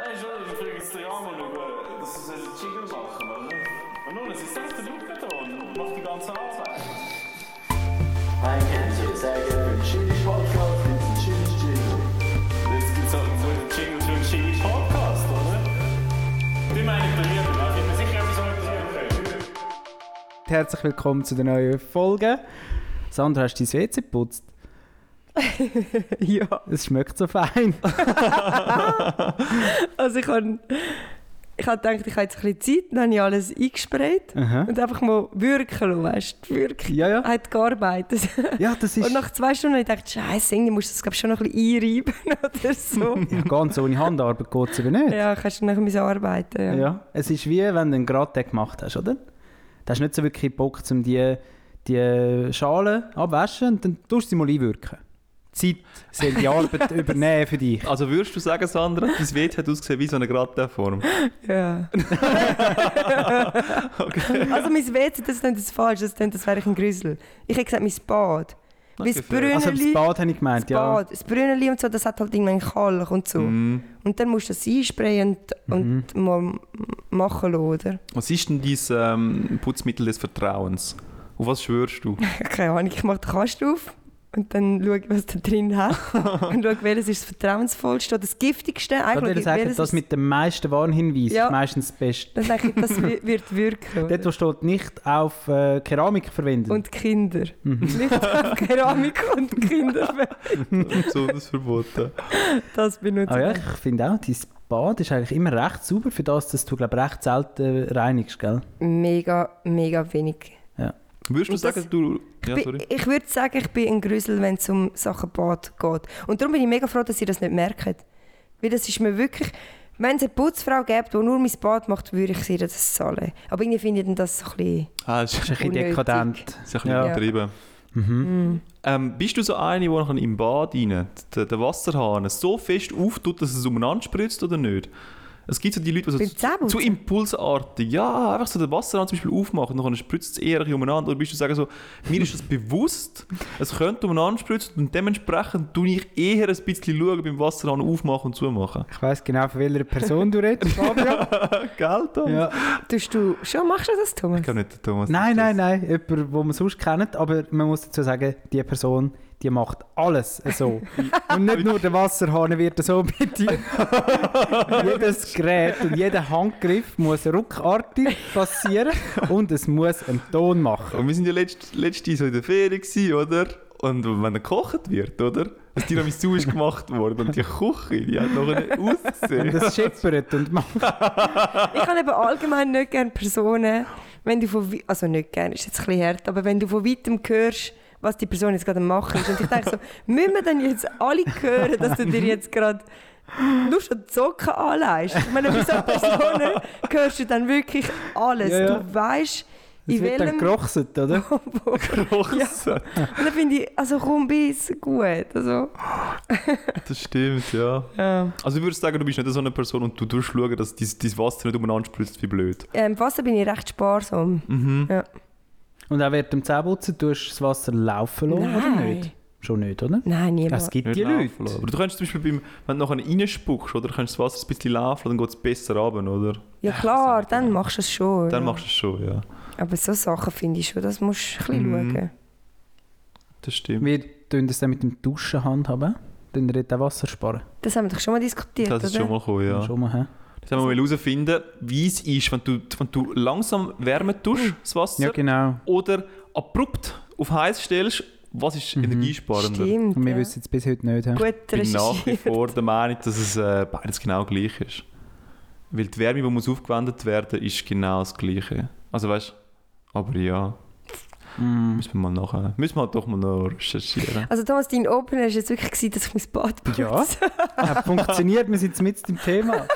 Nein, schon, ich frage jetzt den Ramon über, dass sie einen Jingle machen, oder? Und nun, es ist selbst der da und macht die ganze Arbeit. Ein Kennzeichen, sehr gerne für den Chili Podcast, gibt es einen Chili Jingle. Jetzt gibt es halt so einen Jingle für einen Jingle Podcast, oder? Die meine ich bei mir, da bin mir sicher, etwas organisieren können. Herzlich willkommen zu der neuen Folge. Sandra, hast du dein WC geputzt? Ja, Es schmeckt so fein. also ich habe ich hab gedacht, ich habe jetzt ein bisschen Zeit, dann habe ich alles eingesprayt Aha. und einfach mal wirken lassen, weißt du, wirklich. Ja, ja. hat gearbeitet. Ja, das ist Und nach zwei Stunden habe ich gedacht, Scheiße, irgendwie musst du das glaub, schon noch ein bisschen einreiben oder so. ja, ganz ohne Handarbeit geht es aber nicht. ja, kannst du nachher müssen arbeiten. Ja. Ja. Es ist wie wenn du einen Gratin gemacht hast, oder? Du hast nicht so wirklich Bock, um die, die Schale abwaschen und dann tust du sie mal einwirken. Zeit soll die Arbeit übernehmen für dich. Also würdest du sagen, Sandra, dein Wet hat ausgesehen wie so eine Gratin-Form? Ja. Also mein WC, das ist das falsch, das, das wäre ich ein Grüssel. Ich hätte gesagt, mein Bad. Weil das fair. Also das Brünneli, Bad habe ich gemeint, das ja. Bad, das Brünneli und so, das hat halt irgendwann Kalk und so. Mm. Und dann musst du das einsprayen und, Mhm. und mal machen lassen, oder? Was ist denn dein ähm, Putzmittel des Vertrauens? Auf was schwörst du? Keine Ahnung, ich mache den Kasten auf und dann schaue ich, was da drin hat. und schaue, welches ist das vertrauensvollste oder das giftigste. Ich Eigentlich, sagen, welches das ist- mit dem meisten Warnhinweis Ja. ist meistens das Beste. Dann denke ich, das wi- wird wirken. Dort, wo steht, nicht auf äh, Keramik verwenden. Und Kinder. Mhm. Nicht auf Keramik und Kinder. Besonders verboten. Das benutze Ah ja, ich. ich finde auch, dein Bad ist eigentlich immer recht sauber für das, dass du glaub, recht selten reinigst, gell? Mega, mega wenig. Würdest du das- sagen, du... Ja, bin- ich würde sagen, ich bin ein Grüssel, wenn es um Sachen Bad geht. Und darum bin ich mega froh, dass ihr das nicht merkt. Weil das ist mir wirklich... Wenn es eine Putzfrau gäbe, die nur mein Bad macht, würde ich sie das zahlen. Aber irgendwie finde ich das so ein bisschen... Ah, das ist ein bisschen Unnötig. dekadent. das ist ein bisschen Ja. übertrieben. Mhm. Ähm, bist du so eine, die nachher im Bad rein, den, den Wasserhahn so fest auftut, dass es umeinander spritzt oder nicht? Es gibt so die Leute, die so zu impulsartig, ja, einfach so den Wasserhahn zum Beispiel aufmachen und dann spritzt es eher umeinander. Oder bist du sagen so, mir ist das bewusst, es könnte umeinander spritzen und dementsprechend tue ich eher ein bisschen schauen beim Wasserhahn aufmachen und zumachen. Ich weiss genau, von welcher Person du redest, Fabio. Gell, Thomas? ja. Tust du... Schon machst du das, Thomas? Ich kann nicht Thomas. Nein, nein, nein, jemand, den man sonst kennt, aber man muss dazu sagen, die Person, die macht alles so. und nicht nur der Wasserhahn wird so bedient. Jedes Gerät und jeder Handgriff muss ruckartig passieren und es muss einen Ton machen. Und wir sind ja letzt, letzte so in der Ferien gewesen, oder? Und wenn gekocht wird, oder? Das Tiramisu ist gemacht worden und die Küche, die hat noch nicht Und ausgesehen. es schippert und macht. Ich habe eben allgemein nicht gerne Personen, wenn du von... Also nicht gerne, ist jetzt ein bisschen hart, aber wenn du von weitem hörst, was die Person jetzt gerade machen ist. Und ich denke so, müssen wir denn jetzt alle hören, dass du dir jetzt gerade nur schon die Socken anlegst? Ich meine, bei so Personen hörst du dann wirklich alles. Ja, ja. Du weißt, Es in wird dann welchem... gerochset, oder? Gerochen. Und dann finde ich, also komm, bis gut. Also, Das stimmt, ja. ja. Also ich würde sagen, du bist nicht so eine Person und du tust schauen, dass dein, dein Wasser nicht umeinander spritzt, wie blöd. ähm, Wasser bin ich recht sparsam. Mhm. Ja. Und auch während dem Zähneputzen tust du das Wasser laufen lassen, oder nicht? Schon nicht, oder? Nein, niemals. Es gibt Nicht die Leute. Aber du kannst zum Beispiel, beim, wenn du nachher reinspuckst, oder kannst du das Wasser ein bisschen laufen lassen, dann geht es besser runter, oder? Ja klar, dann machst du es schon. Dann ja. machst du es schon, ja. Aber so Sachen finde ich schon, das musst du ein bisschen Mhm. schauen. Das stimmt. Wir tun das dann mit dem Duschen handhaben. Dann dort auch Wasser sparen. Das haben wir doch schon mal diskutiert, Das ist oder? schon mal gekommen, ja. Schon mal, hä? Jetzt haben wir mal herausfinden, wie es ist, wenn du, wenn du langsam wärmer tust, das Wasser, Ja, genau. oder abrupt auf heiß stellst, was ist Mhm. energiesparender? Stimmt. Und wir ja. wissen es bis heute nicht. Gut Ich bin nach wie vor der Meinung, dass es äh, beides genau gleich ist. Weil die Wärme, die muss aufgewendet werden, ist genau das Gleiche. Also weißt du, aber ja, Mm. müssen wir mal nachher, müssen wir halt doch mal noch recherchieren. Also Thomas, dein Opener war jetzt wirklich, gewesen, dass ich mein Bad putze. Ja. Hat funktioniert, wir sind mit im Thema.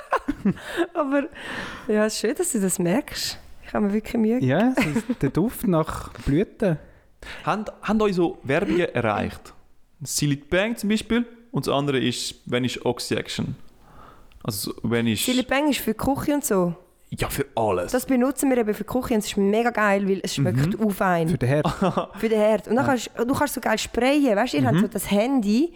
Aber ja, es ist schön, dass du das merkst. Ich habe mir wirklich Mühe. Ja, es ist der Duft nach Blüten. haben, haben euch so Werbungen erreicht? Silly Bang zum Beispiel und das andere ist, wenn ist Oxy Action. Also so, wenn ist... Philipp Bang ist für die Küche und so. Ja, für alles. Das benutzen wir eben für die Küche und es ist mega geil, weil es schmeckt Mhm. auf ein. Für den Herd. Für den Herd. Und dann kannst du kannst so geil sprayen. Weißt du, ihr Mhm. habt so das Handy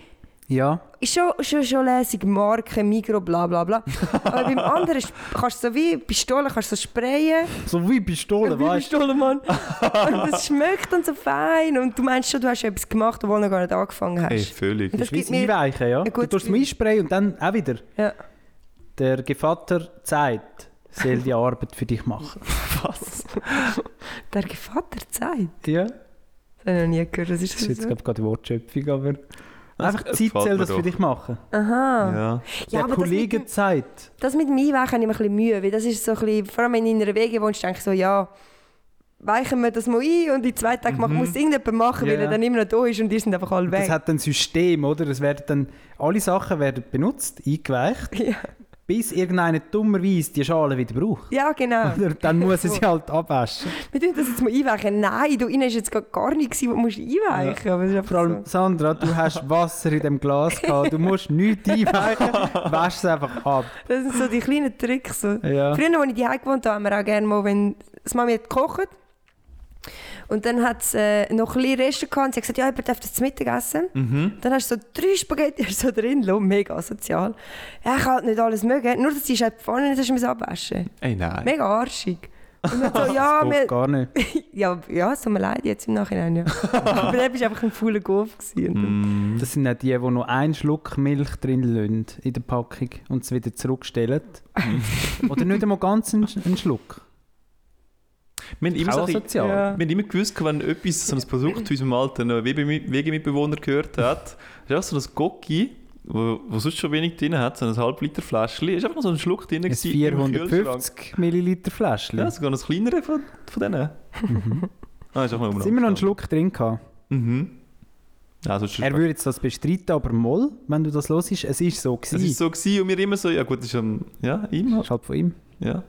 Ja. Ist schon, schon, schon lässig, Marke, Migro, bla bla bla. Aber beim anderen ist- kannst du so wie Pistole kannst du so sprayen. So wie Pistole, wie weißt du? Pistole, Mann. und das schmeckt dann so fein. Und du meinst schon, du hast etwas gemacht, obwohl du noch gar nicht angefangen hast. Ey, völlig. Und das Wie gibt das mir... Einweichen, ja. Du tust es einsprayen und dann auch wieder. Ja. Der Gevatter zeigt, soll die Arbeit für dich machen. Was? Der Gevatter zeigt. Ja. Das habe ich noch nie gehört. Was ist Das ist das? jetzt so? glaub, gerade die Wortschöpfung, aber... Das Einfach Zeit soll mir das für dich machen. Aha. Ja. Der aber das Kollege mit. Das mit Einweichen habe ich mir ein bisschen Mühe, weil das ist so ein bisschen, vor allem wenn du in einer Wege wohnst, denke ich so, ja, weichen wir das mal ein und in zwei Tagen Mhm. muss irgendjemand machen, weil Ja. er dann immer noch da ist und die sind einfach alle weg. Das hat ein System, oder? Es werden dann, alle Sachen werden benutzt, eingeweicht, ja. Bis irgendeiner dummerweise die Schale wieder braucht. ja, genau. Oder dann muss er sie halt abwaschen. Wir tun das jetzt mal einweichen. Nein, du innen ist jetzt gar- nichts, was du musst einweichen einfach Vor allem, Sandra, du hast Wasser in dem Glas gehabt, du musst nichts einweichen, wasch es einfach ab. so. Das sind so die kleinen Tricks. So. Ja. Früher, als ich daheim gewohnt habe, haben wir auch gerne mal, wenn das Mami hat gekocht und dann hat es äh, noch ein bisschen Reste gehabt und sie hat gesagt, ja, jemand darf das zu Mittag essen. Mhm. Dann hast du so drei Spaghetti so drin, lo, mega asozial. Ja, ich kann halt nicht alles mögen, nur dass die halt vorne nicht hast abwaschen. Ey, nein. Mega arschig. Und dann so, ja, Geht wir, gar nicht. ja, ja, es tut mir leid jetzt im Nachhinein, ja. Aber dann bist du einfach ein fauler Golf Mm. Das sind auch die, die noch einen Schluck Milch drin lassen in der Packung und es wieder zurückstellen. Oder nicht einmal ganz einen, einen Schluck. Wir haben immer, so ein bisschen-. Ja. wir haben immer gewusst, wenn etwas, so ein Produkt zu unserem alten äh, WG Wegemitbewohner gehört hat, ist auch so ein Gocki, wo, wo sonst schon wenig drin hat, so ein halb Liter Fläschchen, ist einfach noch so ein Schluck drin Ein gewesen im Kühlschrank. 450 Milliliter Fläschchen. Ja, sogar noch das kleinere von, von denen. Ah, ist auch mal Es immer noch einen Schluck drin gehabt. Mhm. Ja, Er würde jetzt das bestreiten, aber moll, wenn du das hörst, es ist so es gewesen. ist so gewesen und wir immer so, ja gut, ist schon, ja, immer. Das ist halt von ihm. Ja.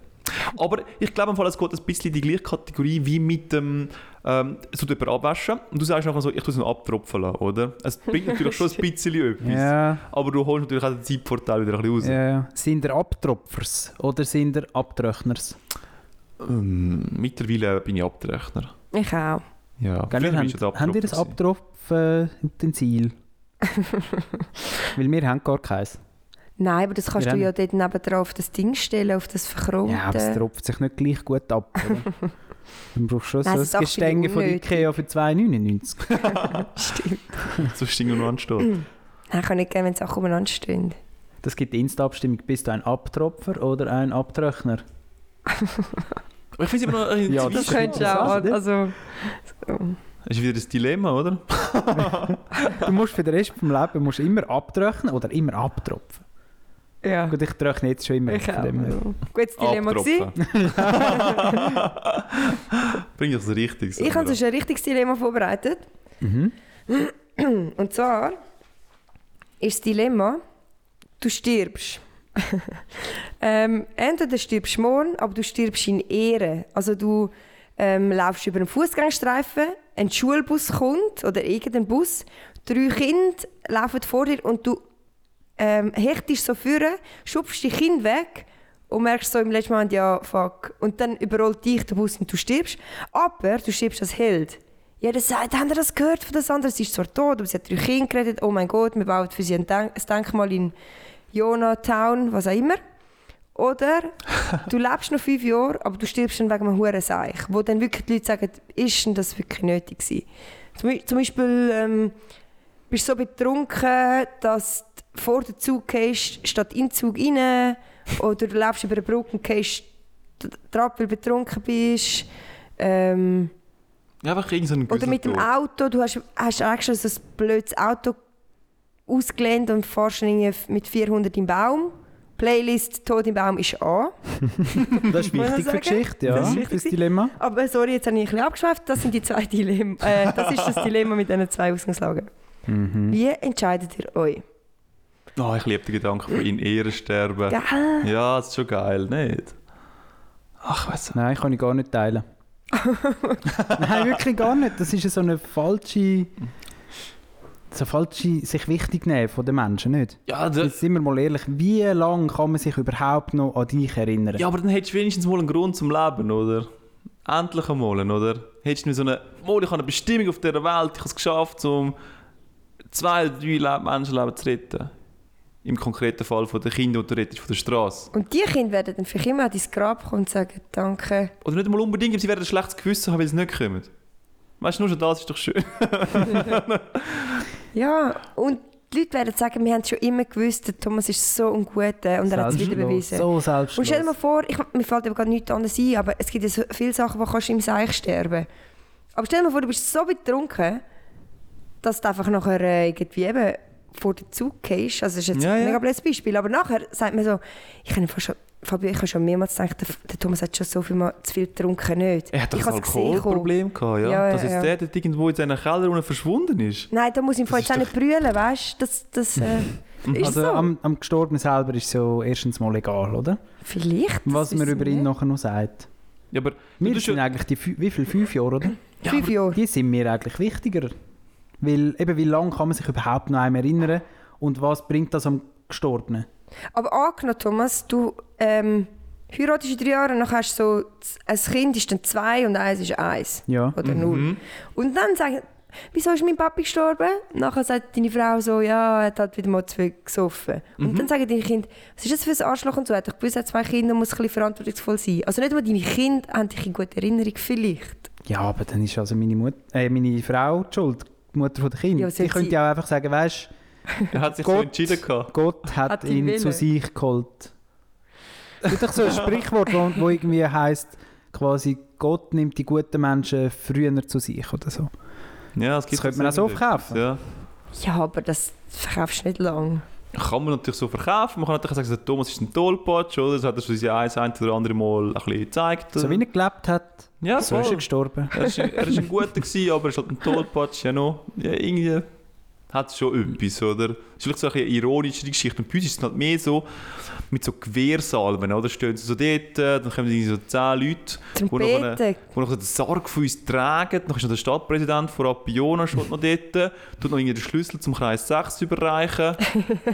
Aber ich glaube, im Fall, es geht ein bisschen in die gleiche Kategorie wie mit dem, ähm, tut jemand abwaschen und du sagst nachher so, ich tue es noch abtropfen lassen, oder? Es bringt natürlich schon ein bisschen etwas. Ja, Aber du holst natürlich auch den Zeitvorteil wieder ein bisschen raus. ja. Sind er Abtropfers oder sind er Abtröchners? Ähm, mittlerweile bin ich Abtrechner. Ich auch. Ja, Gell, wir haben, haben ihr das Abtropfer Abtropfen-Utensil? Weil wir haben gar keins. Nein, aber das kannst Wir du ja dort nebendran auf das Ding stellen, auf das Verchromte. Ja, aber es tropft sich nicht gleich gut ab. Dann brauchst du schon Nein, so ein Gestänge von. Ikea für 2,99. Stimmt. gewesen. So stinkt nur ansteht. Nein, ich kann nicht gerne, wenn Sachen umeinander stehen. Das gibt die Insta-Abstimmung. Bist du ein Abtropfer oder ein Abtröchner? Ich finde es immer noch ein Ja, das Das könntest du auch. oder? Also, so. Das ist wieder das Dilemma, oder? Du musst für den Rest des Lebens musst immer abtröchnen oder immer abtropfen. Ja. Gut, ich tröchne jetzt schon immer. Ich von auch. Ja. Gutes Dilemma. Bring ich das richtig. Ich habe sonst ein richtiges Dilemma vorbereitet. Mhm. Und zwar ist das Dilemma, du stirbst. ähm, entweder stirbst du morgen, aber du stirbst in Ehre. Also du ähm, laufst über einen Fußgängerstreifen, ein Schulbus kommt oder irgendein Bus, drei Kinder laufen vor dir und du ähm, hechtest so führen, schubst die Kinder weg und merkst so im letzten Moment, ja, fuck. Und dann überrollt dich der Bus und du stirbst. Aber du stirbst als Held. Jeder sagt, habt ihr das gehört von das andere? Sie ist zwar tot, aber sie hat drei Kinder geredet. Oh mein Gott, wir bauen für sie ein, Denk ein Denkmal in Jonatown, was auch immer. Oder du lebst noch fünf Jahre, aber du stirbst dann wegen einem hohen Seich. Wo dann wirklich die Leute sagen, ist denn das wirklich nötig gewesen? Zum, Be- zum Beispiel ähm, bist du so betrunken, dass vor den Zug gehst, statt in den Zug rein. Oder du lebst über eine Brücke und gehst drauf, weil du betrunken bist. Ähm, Ja, einfach irgend so oder mit dem Auto, du hast, hast extra so ein blödes Auto ausgelehnt und fährst mit 400 im Baum. Playlist «Tod im Baum» ist an. Das ist wichtig für? Geschichte, ja. Das ist wichtig Fürs Dilemma. Aber sorry, jetzt habe ich ein bisschen abgeschweift. Das sind die zwei Dilemma. Äh, das ist das Dilemma mit diesen zwei Ausgangslagen. Mhm. Wie entscheidet ihr euch? Oh, ich liebe den Gedanken von in Ehre sterben. Gell? Ja, das ist schon geil, nicht? Ach, du. Nein, kann ich gar nicht teilen. Nein, wirklich gar nicht. Das ist ja so eine falsche. So falsche sich wichtig nehmen von den Menschen, nicht? Ja, Jetzt das, sind wir mal ehrlich, wie lange kann man sich überhaupt noch an dich erinnern? ja, aber dann hättest du wenigstens mal einen Grund zum Leben, oder? Endlich einmal, oder? Hättest du so eine, mal, ich habe eine Bestimmung auf dieser Welt, ich habe es geschafft, um zwei oder drei Le Menschenleben zu retten. Im konkreten Fall von den Kindern und der Rettung von der Straße. Und die Kinder werden dann vielleicht immer an dein Grab kommen und sagen, danke. Oder nicht einmal unbedingt, sie werden ein schlechtes Gewissen haben, weil sie nicht kommen. Weißt du, nur schon das ist doch schön. Ja, und die Leute werden sagen, wir haben es schon immer gewusst, der Thomas ist so ein Guter und er hat es wieder bewiesen. So Und stell dir selbstlos. mal vor, ich, mir fällt aber gerade nichts anderes ein, aber es gibt ja so viele Sachen, wo kannst du im Seich sterben. Aber stell dir mal vor, du bist so betrunken, dass du einfach nachher äh, irgendwie eben vor den Zug gehst. Also das ist jetzt Ja, ein ja. mega blödes Beispiel, aber nachher sagt man so, ich habe fast schon, Fabio, ich habe schon mehrmals gedacht, der, der Thomas hat schon so viel mal zu viel getrunken nicht. Er hat doch ich ein habe es gesehen kommen. Alkoholproblem gehabt, ja? Ja, ja, Dass jetzt ja. der dort irgendwo in seinen Keller unten verschwunden ist. Nein, da muss ich Das jetzt auch ist nicht brüllen, weißt du? Das, das äh, ist Also so. am, am Gestorbenen selber ist es ja erstens mal egal, oder? Vielleicht. Was man über wir ihn nicht. nachher noch sagt. Ja, aber du sind schon- eigentlich die, wie viel, fünf Jahre, oder? Ja, Fünf Jahre. Die sind mir eigentlich wichtiger. Weil, eben, wie lange kann man sich überhaupt noch einmal erinnern und was bringt das am Gestorbenen? Aber angenommen, Thomas, du ähm, heiratest in drei Jahren, dann hast du so, ein Kind ist dann zwei und eins ist eins. Ja. Oder null. Und dann sagen, wieso ist mein Papi gestorben? Nachher sagt deine Frau so, ja, er hat halt wieder mal zu viel gesoffen. Und dann sagen deine Kinder, was ist das für ein Arschloch und so? Er hat doch gewusst, er hat zwei Kinder und muss ein bisschen verantwortungsvoll sein. Also nicht nur deine Kinder haben dich in gute Erinnerung, vielleicht. Ja, aber dann ist also meine, Mut äh, meine Frau die schuld, die Mutter der Kinder. Ja, soll könnte sie- ja auch einfach sagen, weißt Er hat sich so Gott. entschieden gehabt. Gott hat, Hat ihn zu sich geholt. Es gibt doch so ein Sprichwort, wo, wo irgendwie heißt quasi Gott nimmt die guten Menschen früher zu sich oder so. Ja, das, gibt könnte man auch so verkaufen. Ja. Ja, aber das verkaufst du nicht lang. Kann man natürlich so verkaufen. Man kann natürlich sagen, der Thomas ist ein Tollpatsch, oder? Das hat er schon sein ein, ein oder andere Mal ein bisschen gezeigt. So wie er gelebt hat, ja, so ist er voll. gestorben. Er ist ein guter gewesen, aber er ist halt ein Tollpatsch. Ja, noch. Ja, irgendwie hat es schon etwas, oder? Es ist vielleicht so ein bisschen eine ironische Geschichte. Und bei uns ist es halt mehr so mit so Gewehrsalven, oder? Stehen sie so dort, äh, dann kommen irgendwie so zehn Leute, noch eine- die noch den Sarg von uns tragen. Dann ist noch der Stadtpräsident von Appiona schon noch dort, tut noch irgendwie den Schlüssel zum Kreis 6 überreichen.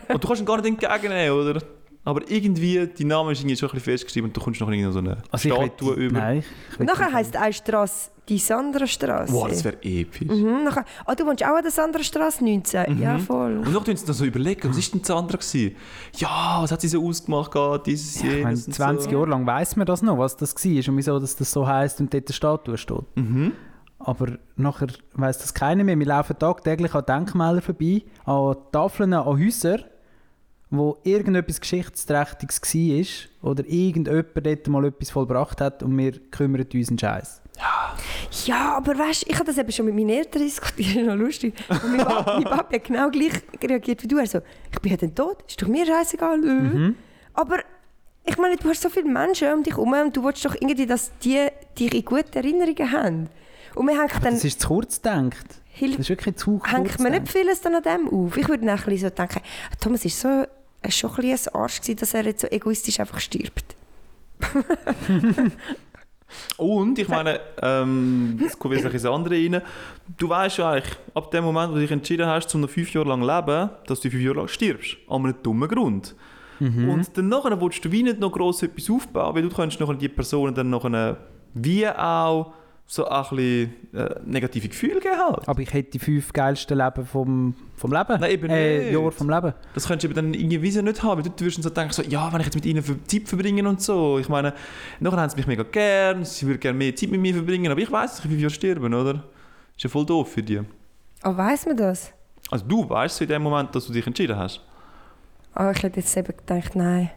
und du kannst ihn gar nicht entgegennehmen, oder? Aber irgendwie, dein Name ist irgendwie schon ein bisschen festgeschrieben und du kommst noch irgendwie so eine Also ich Statue will- über. Nein, ich nachher heisst eine Straße die Sandra-Straße. Wow, das wäre episch. Mhm, nachher, ah, du wohnst auch an der Sandra-Straße 19? Ja, voll. Und noch tun sie dann so überlegen, was ist denn Sandra gewesen? Ja, was hat sie so ausgemacht, gehabt, dieses, Ja, ich meine, jenes und 20 so. Jahre lang weiß man das noch, was das war und wieso dass das so heisst und dort eine Statue steht. Mhm. Aber nachher weiss das keiner mehr. Wir laufen tagtäglich an Denkmälern vorbei, an Tafeln, an Häusern, wo irgendetwas Geschichtsträchtiges war oder irgendjemand dort mal etwas vollbracht hat und wir kümmern uns einen Scheiß. Ja, aber weißt du, ich habe das eben schon mit meinen Eltern diskutiert, noch lustig. Und mein, Papa, mein Papa hat genau gleich reagiert wie du. Er so, ich bin ja dann tot, ist doch mir scheißegal. äh. Mhm. Aber ich meine, du hast so viele Menschen um dich herum und du willst doch irgendwie, dass die dich in gute Erinnerungen haben. Und wir Aber dann, das ist zu kurz gedacht. Das ist wirklich zu kurz hängt man nicht vieles dann an dem auf. Ich würde dann ein so denken, Thomas ist so, ist schon ein bisschen ein Arsch gewesen, dass er jetzt so egoistisch einfach stirbt. Und ich meine, ähm, es kommt jetzt ins andere rein. Du weißt ja eigentlich, ab dem Moment, wo du dich entschieden hast, um noch fünf Jahre lang zu leben, dass du fünf Jahre lang stirbst. An einem dummen Grund. Und dann nachher willst du wie nicht noch gross etwas aufbauen, weil du kannst nachher die Personen dann nachher wie auch so ein bisschen äh, negative Gefühle geben halt. Aber ich hätte die fünf geilsten Leben vom, vom Leben. Nein, eben äh, nicht. Jahre vom Leben. Das könntest du eben dann irgendwie wieso nicht haben, weil du wirst dann so denken, so, ja, wenn ich jetzt mit ihnen für Zeit verbringen und so. Ich meine, nachher haben sie mich mega gern, sie würden gerne mehr Zeit mit mir verbringen, aber ich weiß, dass ich in fünf Jahren sterben, oder? Ist ja voll doof für dich. Aber weiss man das? Also du weißt in dem Moment, dass du dich entschieden hast. Aber ich hätte jetzt eben gedacht, nein.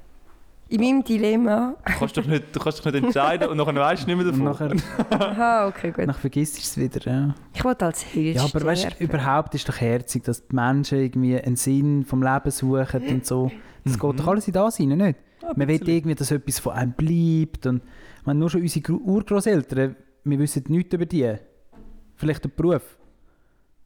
In meinem Dilemma. Du kannst dich nicht, du kannst dich nicht entscheiden und nachher weißt du nicht mehr davon. nachher, Aha, okay, gut. nachher vergisst du es wieder. Ja. Ich wollte als Hirsch Ja, aber weißt überhaupt ist doch herzig, dass die Menschen irgendwie einen Sinn vom Leben suchen und so. Das geht doch alles in das rein, nicht? Man will irgendwie, dass etwas von einem bleibt. Und meine, nur schon unsere Urgroßeltern, wir wissen nichts über die. Vielleicht der Beruf.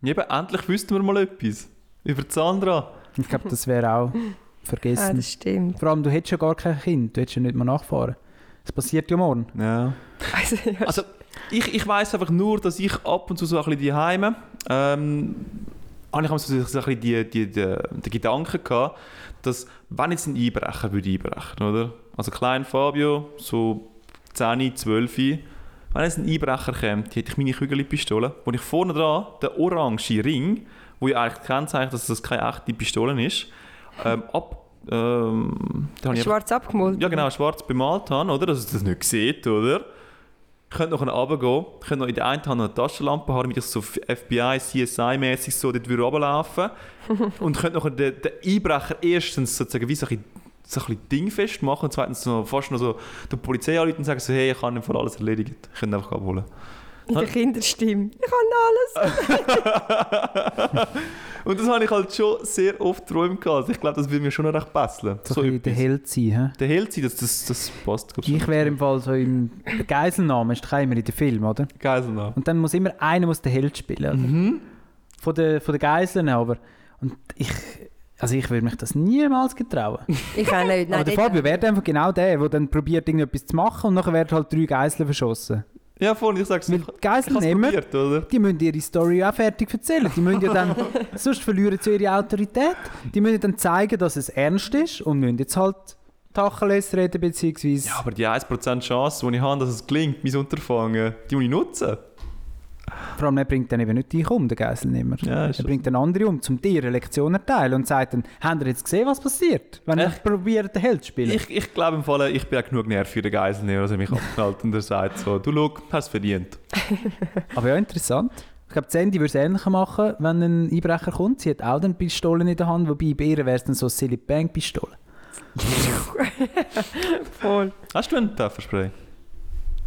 Eben, endlich wüssten wir mal etwas. Über die Sandra. Ich glaube, das wäre auch Ah, vergessen. das stimmt. Vor allem, du hättest ja gar kein Kind, du hättest ja nicht mal nachfahren. Das passiert ja morgen. Ja. Also, ja. Also, ich, ich weiss einfach nur, dass ich ab und zu so ein bisschen die Heime ähm, habe ich so, so ein bisschen die, die, die, den Gedanken gehabt, dass wenn jetzt ein Einbrecher würde einbrechen, oder? Also klein Fabio, so 10, 12, wenn jetzt ein Einbrecher käme, hätte ich meine Kügelpistole, wo ich vorne dran den orangen Ring, wo ja eigentlich kennzeichnet, dass das keine echte Pistole ist, ähm, ab... Ähm, Schwarz abgemalt. ja genau, schwarz bemalt habe, oder? Dass ihr das nicht sieht, oder? Könnt noch runtergehen, könnt noch in der einen Hand noch eine Taschenlampe haben, damit ich so FBI, CSI-mäßig so dort würde runterlaufen Und könnt noch den, den Einbrecher erstens sozusagen wie so ein so ein bisschen Ding festmachen und zweitens noch fast noch so die Polizei anrufen und sagen so, hey, ich habe nicht alles erledigt. Ich könnte einfach abholen. In der Kinderstimme. Ich kann alles. Und das habe ich halt schon sehr oft geträumt. gehabt. Also ich glaube, das würde mir schon noch recht besseln. So, ein bisschen der Held sein. hä? der Held sein, das, das, das passt. glaub Ich wäre im Fall so im der Geiselnahme, ist doch immer in den Film, oder? Geiselnahme. Und dann muss immer einer muss den Held spielen, oder? Mhm. Von den, von den Geiseln, aber... Und ich... Also ich würde mich das niemals getrauen. Ich auch nicht. Nein, aber der dort- Fabio wäre einfach genau der, der dann probiert, irgendetwas zu machen und nachher werden halt drei Geiseln verschossen. Ja, voll, ich sag's Weil Geiselnehmer, die müssen ihre Story auch fertig erzählen. Die müssen ja dann, sonst verlieren sie ihre Autorität. Die müssen dann zeigen, dass es ernst ist und müssen jetzt halt Tacheles reden, beziehungsweise... Ja, aber die 1% Chance, die ich habe, dass es gelingt, mein Unterfangen, die muss ich nutzen. Vor allem, er bringt dann eben nicht dich um, der Geiselnehmer. Ja, er so. bringt dann andere um, zum dir eine Lektion erteilen und sagt dann, habt ihr jetzt gesehen, was passiert, wenn ich probiere, den Held zu spielen? Ich, ich glaube im Fall, ich bin auch genug nervig für den Geiselnehmer, dass er mich abknallt und er sagt so, du schau, hast es verdient. Aber ja, interessant. Ich glaube, Sandy würde es ähnlich machen, wenn ein Einbrecher kommt. Sie hat auch dann Pistolen in der Hand, wobei bei ihr wäre es dann so eine Silly Bang Pistole. Voll. Hast du einen Pfefferspray?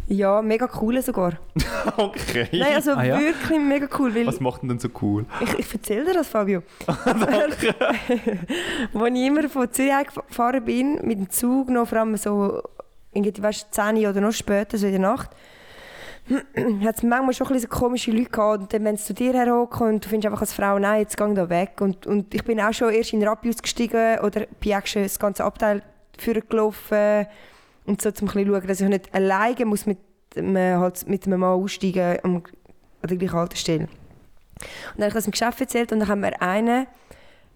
Ja, mega cool sogar. okay. Nein, also Ah, ja? wirklich mega cool. Weil Was macht denn so cool? ich, ich erzähle dir das, Fabio. Als ich immer von Zürich gefahren bin, mit dem Zug, noch vor allem so, irgendwie, weißt, 10 Uhr oder noch später, so in der Nacht, hat es manchmal schon ein bisschen so komische Leute gehabt. Und dann, wenn sie zu dir herhocken und du findest einfach als Frau, nein, jetzt geh da weg. Und, und ich bin auch schon erst in den Rappi ausgestiegen oder bin auch schon das ganze Abteil vorgelaufen und so zum bisschen schauen, dass ich nicht alleine muss mit, einem, halt mit einem Mann aussteigen am, an der gleichen Haltestelle. Und dann habe ich das im Geschäft erzählt und dann hat mir einer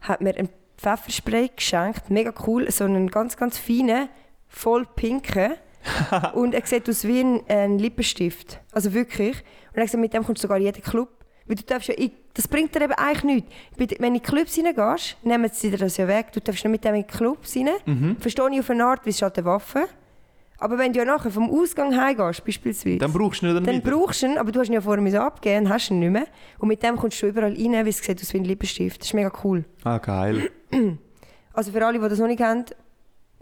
hat mir einen Pfefferspray geschenkt, mega cool, so einen ganz, ganz feinen, voll pinken. und er sieht aus wie ein, ein Lippenstift. Also wirklich. Und er gesagt, mit dem kommst du sogar in jeden Club. Weil du darfst ja, in- das bringt dir eben eigentlich nichts. Wenn du in Clubs reingehst, nehmen sie dir das ja weg. Du darfst nicht mit dem in Clubs rein. Mhm. Verstehe ich auf eine Art, wie es ist halt eine Waffe. Aber wenn du ja nachher vom Ausgang heimgehst, beispielsweise, Dann brauchst du ihn dann, dann wieder. brauchst du ihn, aber du hast ihn ja vorher müssen abgeben und hast ihn nicht mehr. Und mit dem kommst du überall rein, weil es sieht aus wie ein Lippenstift. Das ist mega cool. Ah, geil. Also für alle, die das noch nicht kennen,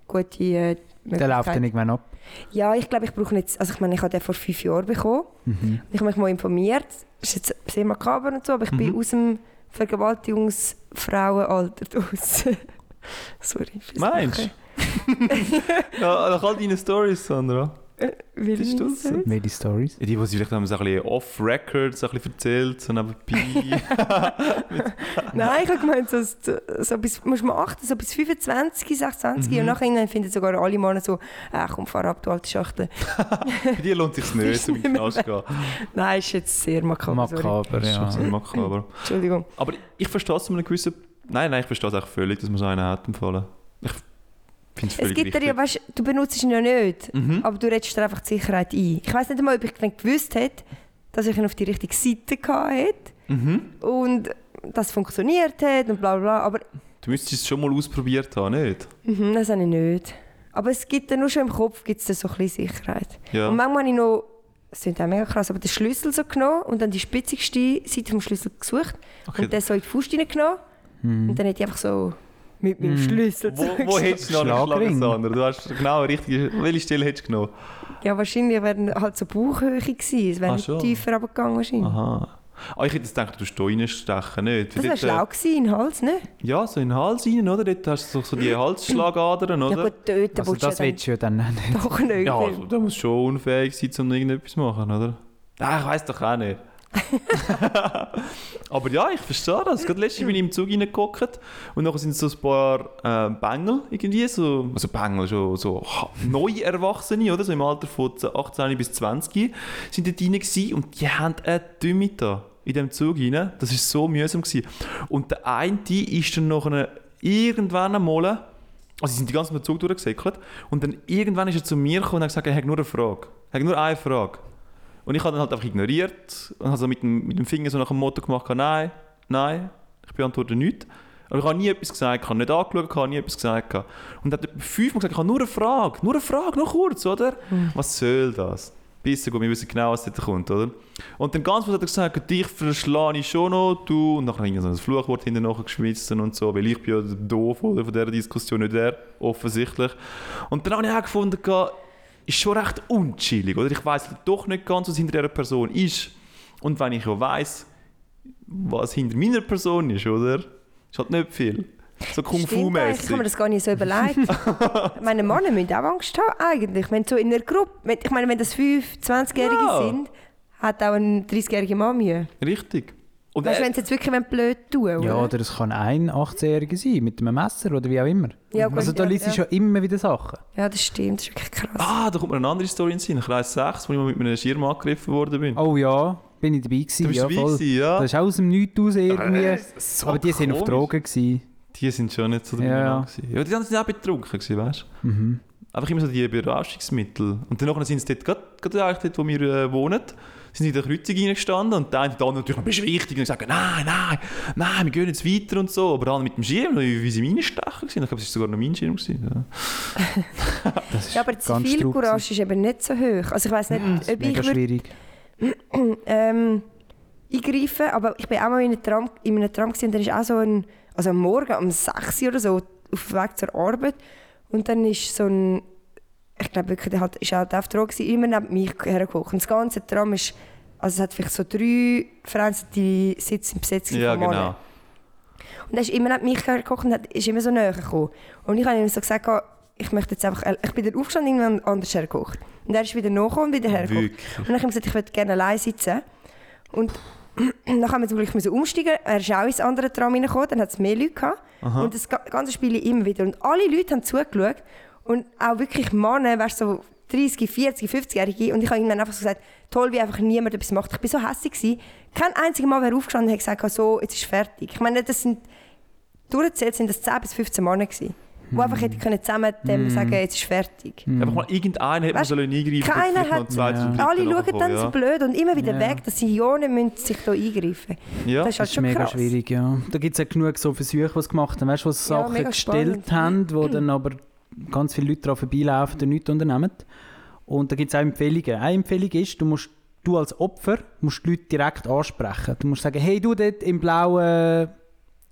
gute äh, Der läuft dann irgendwann ab. Ja, ich glaube, ich brauche nicht... Also ich meine, ich habe den vor fünf Jahren bekommen. Mhm. Ich habe mich mal informiert. Das ist jetzt sehr makaber und so, aber ich bin Mhm. aus dem Vergewaltigungsfrauenalter raus. Sorry. fürs Meinst Lachen. Ja, nach all deinen Stories, Sandra. Nicht so? sagen? Made Stories. Ja, die, die sie vielleicht haben, so ein bisschen off-record so ein bisschen erzählt, so nebenbei. Nein, ich habe gemeint, so, so bis, musst du mal achten, so bis 25, 26 Mhm. und nachher finden sogar alle Männer so, äh, komm, fahr ab, du alte Schachtel. Bei dir lohnt es sich nicht, um den nicht mehr Knast zu gehen. Nein, ist jetzt sehr makaber. sorry. Makaber, Das ist schon ja. sehr makaber. Entschuldigung. Aber ich verstehe es zu einem gewissen... Nein, nein, ich verstehe es auch völlig, dass man so einen hat empfohlen. Ich es gibt ja, weißt, du benutzt ihn ja nicht, Mhm. aber du redest dir einfach die Sicherheit ein. Ich weiß nicht einmal, ob ich gewusst hätte, dass ich ihn auf die richtige Seite hatte Mhm. und das funktioniert hat und bla bla bla, aber Du müsstest es schon mal ausprobiert haben, nicht? mhm, das habe ich nicht. Aber es gibt dann nur schon im Kopf gibt's dann so ein bisschen Sicherheit. Ja. Und manchmal habe ich noch, das klingt auch mega krass, aber den Schlüssel so genommen und dann die spitzigste Seite vom Schlüssel gesucht Okay. und den so in die Faust reingenommen und dann hätte ich einfach so mit meinem Mhm. Schlüssel Wo, wo hättest du noch einen Schlagring. geschlagen, Sandra? Du hast genau eine richtige... Welche Stelle hättest du genommen? Ja, wahrscheinlich wäre halt so Bauchhöhe gewesen. Es wäre Ah, nicht tiefer runtergegangen wahrscheinlich. Aha. Ah, ich hätte jetzt gedacht, du musst da reinstechen, nicht? Das wäre dort, schlau gewesen, in den Hals, ne? äh, Ja, so in den Hals rein, oder? Dort hast du so, so die Halsschlagadern, Ja oder? gut, dort Also das ja willst du ja dann nicht. doch nicht. Ja, also, der muss schon unfähig sein, um irgendetwas zu machen, oder? Ah, ich weiß doch auch nicht. Aber ja, ich verstehe das. Gerade letztens bin ich im Zug reingeguckt und nachher sind so ein paar äh, Bengel irgendwie, so, also Bengel, schon so ha- neue Erwachsene, oder? So im Alter von 18 bis 20 sind dort rein gewesen und die haben eine Dümme da in dem Zug rein. Das war so mühsam. Gewesen. Und der eine ist dann nachher irgendwann einmal also sie sind die ganze Zeit Zug durchgesäckelt und dann irgendwann ist er zu mir gekommen und hat gesagt, er hat nur eine Frage. Er hat nur eine Frage. Und ich habe dann halt einfach ignoriert und habe so mit dem, mit dem Finger so nach dem Motto gemacht, nein, nein. Ich beantworte nichts. Aber ich habe nie etwas gesagt, ich habe nicht angeschaut, ich habe nie etwas gesagt. Und er hat fünfmal gesagt, ich habe nur eine Frage, nur eine Frage, nur kurz, oder? Was soll das? Bisschen gut, wir wissen genau, was dort kommt, oder? Und dann ganz kurz hat er gesagt, dich verschlage ich schon noch, du. Und dann habe ich so ein Fluchwort hinten nachgeschmissen und so, weil ich bin ja doof oder, von dieser Diskussion, nicht er, offensichtlich. Und dann habe ich auch gefunden, ist schon recht unchillig, oder? Ich weiß doch nicht ganz, was hinter dieser Person ist. Und wenn ich ja weiss, was hinter meiner Person ist, oder? Ist halt nicht viel. So Kung Stimmt eigentlich, Ich habe mir das gar nicht so überlegt. meine Männer müssen auch Angst haben, eigentlich. Wenn so in einer Gruppe, ich meine, wenn das 5-, 20-Jährige Ja. sind, hat auch ein 30-jähriger Mann Mühe. Richtig. Und Weißt du, wenn sie jetzt wirklich blöd tun wollen, Ja, oder? es kann ein 18-Jähriger sein, mit einem Messer oder wie auch immer. Ja, gut, also da ja, liest du ja. schon immer wieder Sachen. Ja, das stimmt, das ist wirklich krass. ah, da kommt mir eine andere Story in den Sinn. Kreis 6, wo ich mal mit einem Schirm angegriffen worden bin. Oh ja, bin ich dabei gewesen. du bist ja, dabei voll. gewesen, ja? Das ist auch aus dem Nichts raus irgendwie. Äh, so Aber die sind auf. Drogen. Gewesen. Die sind schon nicht so Ja, ja. ja. gewesen. Ja, die anderen sind auch betrunken gewesen, weißt du? Mhm. Einfach immer so die Berauschungsmittel. Und dann sind sie dort, gerade, gerade eigentlich dort, wo wir äh, wohnen, sind in der Kreuzung reingestanden und der eine dann natürlich, du wichtig? Und ich sage, nein, nein, nein, wir gehen jetzt weiter und so. Aber dann mit dem Schirm, wie sie meine Stechen gewesen. Ich glaube, es war sogar noch mein Schirm. Gewesen, ja. Das ist Ja, aber die Zivilcourage ist eben nicht so hoch. Also ich weiß nicht, ist ob ich schwierig. ähm, eingreifen, aber ich bin auch mal in einem Tram, in einem Tram gewesen, und dann ist auch so ein, also am Morgen um 6 Uhr oder so, auf dem Weg zur Arbeit und dann ist so ein, ich glaube wirklich, der hat, ist auch der auf Droge gewesen, immer neben mich hergekocht. Und das ganze Tram ist, also es hat vielleicht so drei vereinzelte Sitze im Besetz ja, genau. Und er ist immer neben mich hergekocht und hat- ist immer so näher gekommen. Und ich habe ihm so gesagt, oh, ich möchte jetzt einfach, ich bin dann aufgestanden und anders hergekocht. Und er ist wieder nachgekommen und wieder hergekocht. Wirklich. Und dann habe ich gesagt, ich würde gerne allein sitzen. Und dann haben wir zum Glück umsteigen. Er ist auch ins andere Tram reingekommen, dann hat es mehr Leute gehabt. Und das ga- ganze Spiel immer wieder. Und alle Leute haben zugeschaut. Und auch wirklich Männer, weißt du, so 30, 40, 50-Jährige. Und ich habe ihnen einfach so gesagt, toll, wie einfach niemand etwas macht. Ich war so hässlich. gewesen. Kein einziger Mal wäre aufgestanden und hat gesagt, so, jetzt ist fertig. Ich meine, das sind, durchgezählt sind das 10 bis 15 Männer gewesen. Die einfach hätten können zusammen dem sagen, jetzt ist fertig. Einfach mal irgendeiner hätte man Weißt, sollen eingreifen keiner hat- Ja. Alle schauen dann ja. so blöd und immer wieder Ja. weg, dass sie ja nicht müssen sich da eingreifen Ja. Das ist halt Das ist schon mega krass. schwierig, ja. Da gibt es ja genug so Versuche, die gemacht haben, weißt du, wo Ja, Sachen gestellt spannend. haben, wo dann aber ganz viele Leute daran vorbeilaufen und nichts unternehmen. Und da gibt es auch Empfehlungen. Eine Empfehlung ist, du musst du als Opfer musst die Leute direkt ansprechen. Du musst sagen, hey du dort im blauen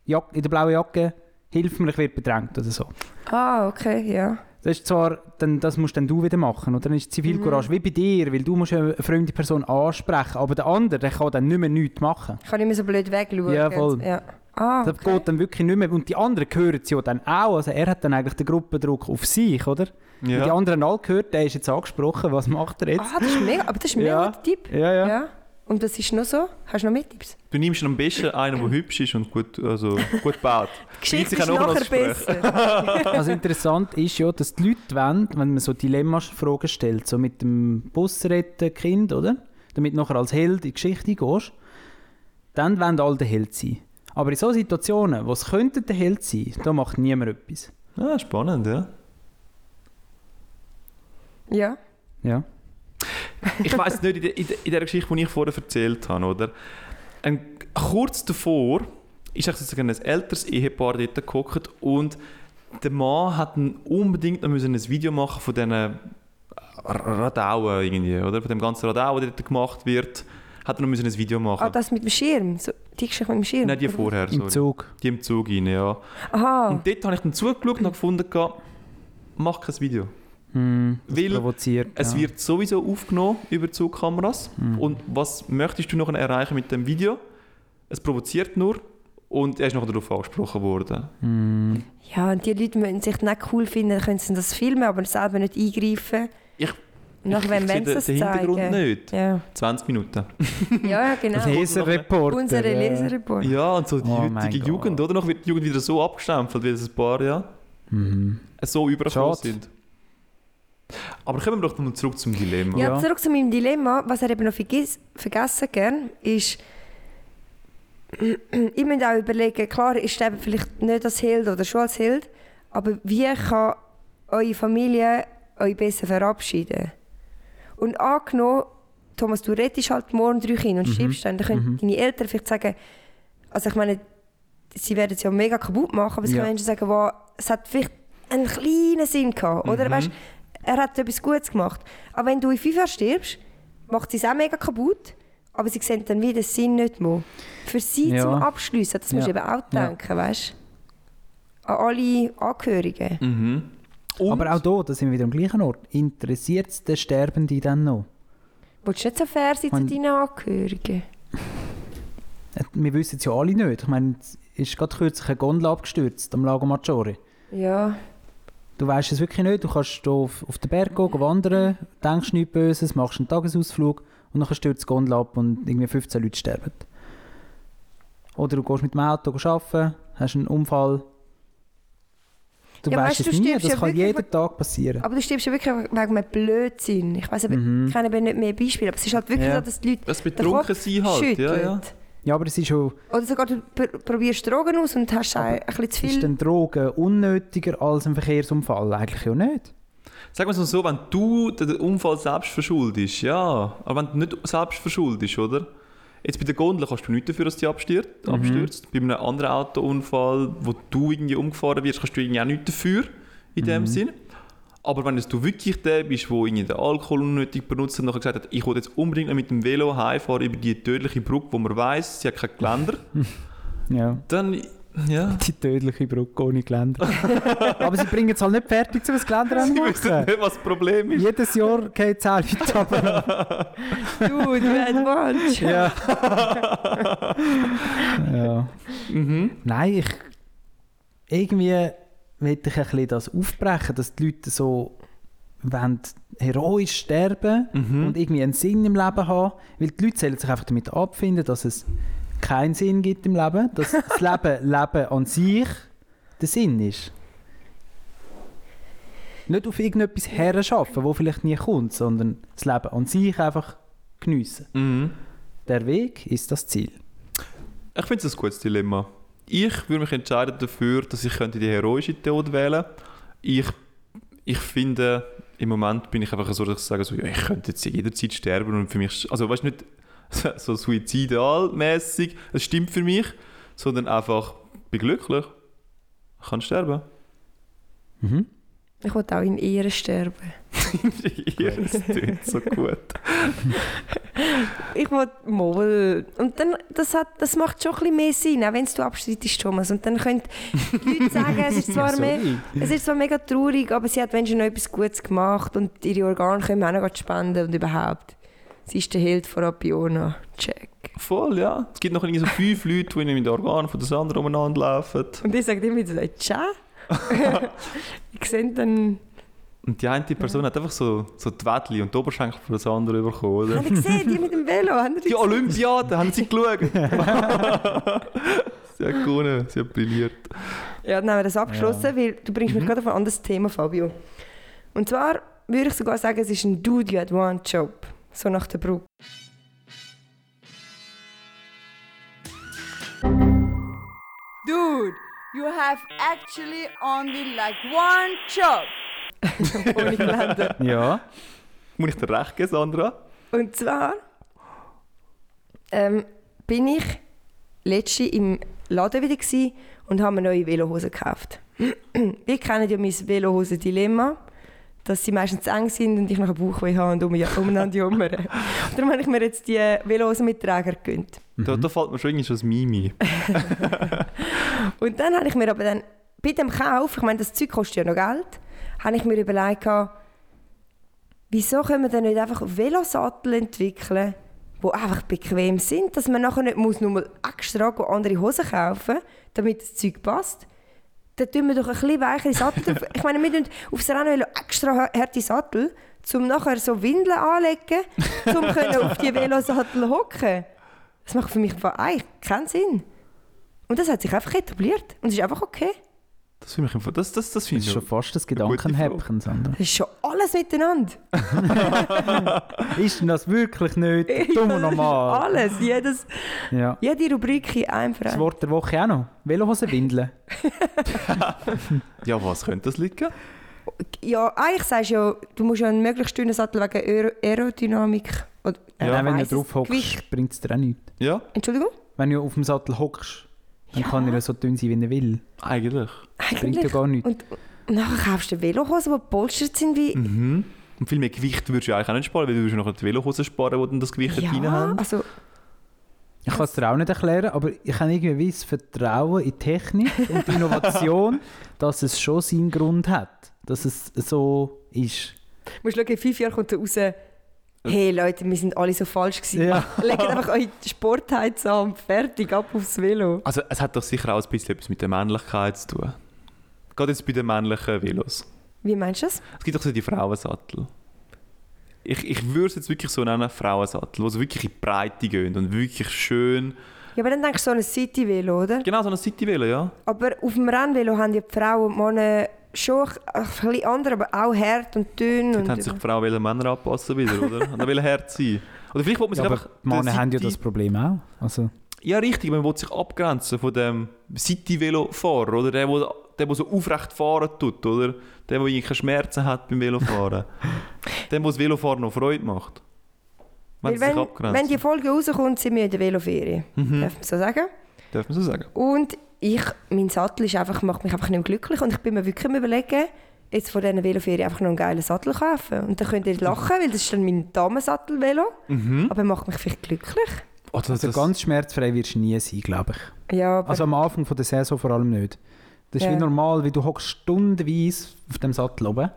Jack in der blauen Jacke, hilf mir, ich werde bedrängt oder so. Ah, okay, ja. Das ist zwar, dann, das musst dann du wieder machen, oder? Dann ist Zivilcourage wie bei dir, weil du musst eine fremde Person ansprechen, aber der andere, der kann dann nicht mehr nichts machen. Ich kann nicht mehr so blöd wegschauen. Ja, voll. Ja. Ah, Das okay. geht dann wirklich nicht mehr. Und die anderen hören es ja dann auch. Also er hat dann eigentlich den Gruppendruck auf sich, oder? Und die Ja. anderen alle gehört, der ist jetzt angesprochen, was macht er jetzt? Ah, das ist mega, aber das ist ein mega Ja. guter Tipp. Ja, ja. Ja. Und das ist noch so? Hast du noch mehr Tipps? Du nimmst am besten einen, der hübsch ist und gut, also, gut baut. Die Geschichte sich ist auch nachher besser. Also interessant ist ja, dass die Leute wollen, wenn man so Dilemma-Fragen stellt, so mit dem Busretten Kind, oder? Damit du nachher als Held in die Geschichte gehst, dann wollen alle der Held sein. Aber in solchen Situationen, wo es könnte der Held sein, da macht niemand etwas. Ah, spannend, ja. ja. Ja. Ich weiß nicht, in der, in, der, Geschichte, die ich vorher erzählt habe, oder? Ein, kurz davor ist eigentlich sozusagen ein älteres Ehepaar dort gehockt und der Mann hat unbedingt noch müssen ein Video machen von diesen Radauen irgendwie, oder? Von dem ganzen Radau, der dort gemacht wird, hat er noch müssen ein Video machen. Ah, das mit dem Schirm. So, die Geschichte mit dem Schirm. Nein, die vorher, Im sorry. Zug. Die im Zug rein, ja. Aha. Und dort habe ich dann zugeschaut und habe gefunden, mach kein Video. Hm, das Weil provoziert. Es ja. wird sowieso aufgenommen über Zugkameras. Und was möchtest du noch erreichen mit dem Video? Es provoziert nur und er ist noch darauf angesprochen worden. Hm. Ja, und die Leute müssen sich nicht cool finden, können sie das filmen, aber selber nicht eingreifen. Ich sehe wenn sie den, das den Hintergrund zeigen. nicht. Ja. 20 Minuten. ja, ja, genau. Das Leserreport. Unsere Leserreport. Ja, und so die Oh heutige. Jugend, oder? Noch wird die Jugend wieder so abgestempelt, weil es ein paar ja Mhm. so Schade. sind. Aber kommen wir doch noch zurück zum Dilemma. Ja, zurück zu meinem Dilemma. Was er eben noch vergiss, vergessen gern, ist, ich muss auch überlegen, klar ist er eben vielleicht nicht als Held oder schon als Held, aber wie kann eure Familie euch besser verabschieden? Und angenommen, Thomas, du rettest halt morgen drei Kinder und stirbst dann, dann können deine Eltern vielleicht sagen, also ich meine, sie werden es ja mega kaputt machen, aber es Ja. können Menschen sagen, wow, es hat vielleicht einen kleinen Sinn gehabt. Oder Mhm. weißt, er hat etwas Gutes gemacht. Aber wenn du in FIFA stirbst, macht sie es auch mega kaputt, aber sie sehen dann wieder den Sinn nicht mehr. Für sie Ja. zum Abschliessen, das musst du Ja. eben auch Ja. denken, weißt du? An alle Angehörigen. Mhm. Und, Aber auch hier, da sind wir wieder am gleichen Ort. Interessiert es den Sterbenden dann noch? Willst du nicht so fair sein zu deinen Angehörigen? Äh, Wir wissen es ja alle nicht. Ich meine, es ist gerade kürzlich eine Gondel abgestürzt am Lago Maggiore. Ja. Du weißt es wirklich nicht. Du kannst hier auf, auf den Berg gehen, gehen wandern, denkst nichts Böses, machst einen Tagesausflug und dann stürzt die Gondel ab und irgendwie 15 Leute sterben. Oder du gehst mit dem Auto arbeiten, hast einen Unfall. Du Ja, weißt weißt, es du nie, das ja kann jeden Tag passieren. Aber du stirbst ja wirklich wegen einem Blödsinn. Ich weiß aber, Mhm. ich kenne aber nicht mehr Beispiele, aber es ist halt wirklich Ja. so, dass die Leute das betrunken sein halt. Ja, ja. Ja, aber es ist schon Oder sogar du pr probierst Drogen aus und hast ein bisschen zu ist viel. denn Drogen unnötiger als ein Verkehrsunfall? Eigentlich ja nicht. Sag mal so, wenn du den Unfall selbst verschuldest, ja. Aber wenn du nicht selbst verschuldest, oder? Jetzt bei der Gondel kannst du nichts dafür, dass die abstürzt. Mhm. abstürzt. Bei einem anderen Autounfall, wo du irgendwie umgefahren wirst, kannst du irgendwie auch nichts dafür, in dem Mhm. Sinn. Aber wenn es du wirklich der bist, der irgendwie den Alkohol unnötig benutzt und nachher gesagt hat, ich will jetzt unbedingt mit dem Velo heimfahren über die tödliche Brücke, wo man weiß, sie hat kein Geländer, Ja. dann, ja. Die tödliche Brücke ohne Geländer. aber sie bringen es halt nicht fertig, um das Geländer Sie zu wissen nicht, was das Problem ist. Jedes Jahr geht es auch Leute ab. Du, du advanced. Ja. ja. Mhm. Nein, ich. Irgendwie will ich ein bisschen das aufbrechen, dass die Leute so wollen heroisch sterben Mhm. und irgendwie einen Sinn im Leben haben. Weil die Leute sollen sich einfach damit abfinden, dass es keinen Sinn gibt im Leben. Dass das Leben, Leben an sich der Sinn ist. Nicht auf irgendetwas herschaffen, wo vielleicht nie kommt, sondern das Leben an sich einfach geniessen. Mhm. Der Weg ist das Ziel. Ich finde es ein gutes Dilemma. Ich würde mich entscheiden dafür, dass ich könnte die heroische Tod wählen Ich, ich finde, im Moment bin ich einfach so, dass ich sage, so, ja, ich könnte jetzt jederzeit sterben und für mich, also weißt du, nicht so suizidalmäßig, es stimmt für mich, sondern einfach, bin glücklich, ich kann sterben. Mhm. Ich will auch in Ehre sterben. ja, das klingt so gut. Ich will mal. Und dann, das, hat, das macht schon ein bisschen mehr Sinn, auch wenn du abstreitest, Thomas. Und dann können die Leute sagen, es ist zwar, mehr, es ist zwar mega traurig, aber sie hat wenigstens noch etwas Gutes gemacht und ihre Organe können wir auch noch spenden und überhaupt. Sie ist der Held von Apiona. Check. Voll, ja. Es gibt noch irgendwie so fünf Leute, die mit den Organen von der Sandra umeinander laufen. Und ich sage immer so, tschä. ich sehe dann... Und die eine Person hat einfach so, so die Wettli und die Oberschenkel von der Sandra bekommen, oder? Habt ihr gesehen, die mit dem Velo? Ihr Die? Olympiade, haben Sie geschaut? sie hat gewonnen, sie hat brilliert. Ja, dann haben wir das abgeschlossen, weil du bringst mich gerade auf ein anderes Thema, Fabio. Und zwar würde ich sogar sagen, es ist ein Dude, So nach der Brücke. Dude, you have actually only like one job. Ohne Geländer. Ja. Muss ich dir recht geben, Sandra? Und zwar ähm, bin ich letzte im Laden wieder und habe mir neue Velohosen gekauft. Wir kennen ja mein Velohosen-Dilemma, dass sie meistens zu eng sind und ich nachher Bauchweh habe und um, umeinander jammern. Und Darum habe ich mir jetzt die Velohosen mit Träger gegönnt. Da, da fällt mir schon irgendwie schon das Mimi. Und dann habe ich mir aber dann, bei dem Kauf, ich meine, das Zeug kostet ja noch Geld, habe ich mir überlegt, wieso können wir denn nicht einfach Velosattel entwickeln, die einfach bequem sind, dass man nachher nicht muss nur mal extra andere Hosen kaufen damit das Zeug passt. Dann tun wir doch ein bisschen weichere Sattel. Ich meine, wir tun aufs Rennen extra harte Sattel, um nachher so Windeln anlegen, um auf die Velosattel hocken. Das macht für mich eigentlich keinen Sinn. Und das hat sich einfach etabliert. Und es ist einfach okay. Das finde ich, das, das, das Das finde ist ich schon fast das Gedankenhäppchen, Sandra. Das ist schon alles miteinander. Ist denn das wirklich nicht dumm und normal? Alles, jedes, Ja. jede Rubrik in einem Das Verein. Wort der Woche auch noch. Velohosenwindeln. Ja, was könnte das liegen? Ja, eigentlich sagst du ja, du musst ja einen möglichst dünnen Sattel wegen Aero Aerodynamik. Oder, Ja, wenn du drauf hockst, bringt es dir auch nichts. Ja? Entschuldigung? Wenn du auf dem Sattel hockst, Dann kann er ja so dünn sein, wie er will. Eigentlich. Bringt ja Eigentlich. gar nichts. Und, und nachher kaufst du Velohosen, die gepolstert sind wie... Mhm. Und viel mehr Gewicht würdest du eigentlich auch nicht sparen, weil du würdest noch die Velohosen sparen, die dann das Gewicht ja. Ja, haben. also Ich kann es dir auch nicht erklären, aber ich habe irgendwie das Vertrauen in die Technik und die Innovation, dass es schon seinen Grund hat. Dass es so ist. musst du schauen, in fünf Jahren kommt er raus, hey Leute, wir sind alle so falsch gewesen. Ja. Legt einfach eure Sportheits an und fertig, ab aufs Velo. Also es hat doch sicher auch ein bisschen etwas mit der Männlichkeit zu tun. Gerade jetzt bei den männlichen Velos. Wie meinst du das? Es gibt doch so die Frauensattel. Ich, ich würde es jetzt wirklich so nennen, Frauensattel, die so wirklich in die Breite gehen und wirklich schön... Ja, aber dann denkst du so an ein City-Velo, oder? Genau, so ein City-Velo, ja. Aber auf dem Rennvelo haben die Frauen und Männer schon ein bisschen anders, aber auch hart und dünn. Dort Und haben sich die Frauen wollen Männer anpassen wieder, oder? Und dann wollen hart sein. Oder vielleicht will man sich Ja, einfach... Männer haben ja das Problem auch. Also, Ja, richtig. Man will sich abgrenzen von dem City-Velo-Fahrer, oder? Der, der, der, der so aufrecht fahren tut, oder? Der, der keine Schmerzen hat beim Velofahren. der, der das Velofahren noch Freude macht. Wenn wenn, wenn die Folge rauskommt, sind wir in der Veloferie. Mhm. Darf man so sagen? Darf man so sagen? Und ich, mein Sattel ist einfach, macht mich einfach nicht mehr glücklich und ich bin mir wirklich am überlegen, jetzt von dieser Veloferie einfach noch einen geilen Sattel kaufen. Und dann könnt ihr lachen, weil das ist dann mein Damensattel-Velo. Mhm. Aber macht mich vielleicht glücklich. Das, also das, ganz schmerzfrei wirst du nie sein, glaube ich. Ja, Also am Anfang von der Saison vor allem nicht. Das ist Ja. wie normal, wie du hockst stundenweise auf dem Sattel oben.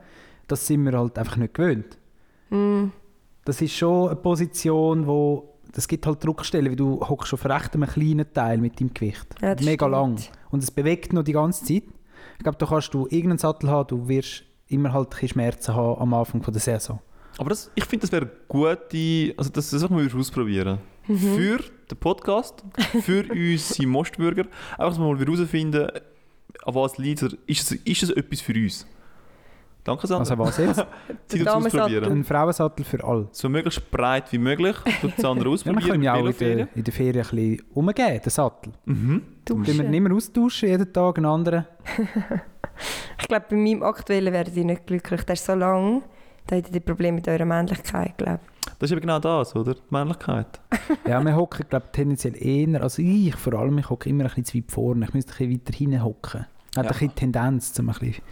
Das sind wir halt einfach nicht gewöhnt. mm, Das ist schon eine Position, wo das gibt halt Druckstellen, wie du hockst auf recht einem kleinen Teil mit deinem Gewicht. Ja, das Mega stimmt. lang. Und es bewegt noch die ganze Zeit. Ich glaube, da kannst du irgendeinen Sattel haben, du wirst immer halt ein Schmerzen haben am Anfang von der Saison. aber das, ich finde, das wäre eine gute... Also das, das wir ausprobieren. Mhm. Für den Podcast, für unsere Mostbürger. Einfach, dass wir mal herausfinden, an was liegt es. Ist es, ist es etwas für uns? Danke, Sandra. Also was jetzt? Sie Der ausprobieren. Ein Frauensattel für alle. So möglichst breit wie möglich. Tut Sandra Ja, wir ausprobieren. können ja auch in der, in der Ferien ein bisschen umgehen, den Sattel. Mhm. Den wir nicht mehr austauschen, jeden Tag einen anderen. ich glaube, bei meinem aktuellen werdet ihr nicht glücklich. Der ist so lang, da habt ihr Probleme mit eurer Männlichkeit, glaube Das ist eben genau das, oder? Die Männlichkeit. Ja, wir hocken, glaube tendenziell eher, also ich vor allem, ich hocke immer ein bisschen zu weit vorne. Ich müsste ein bisschen weiter hinten hocken. Hat Ja. ein bisschen Tendenz, zum ein bisschen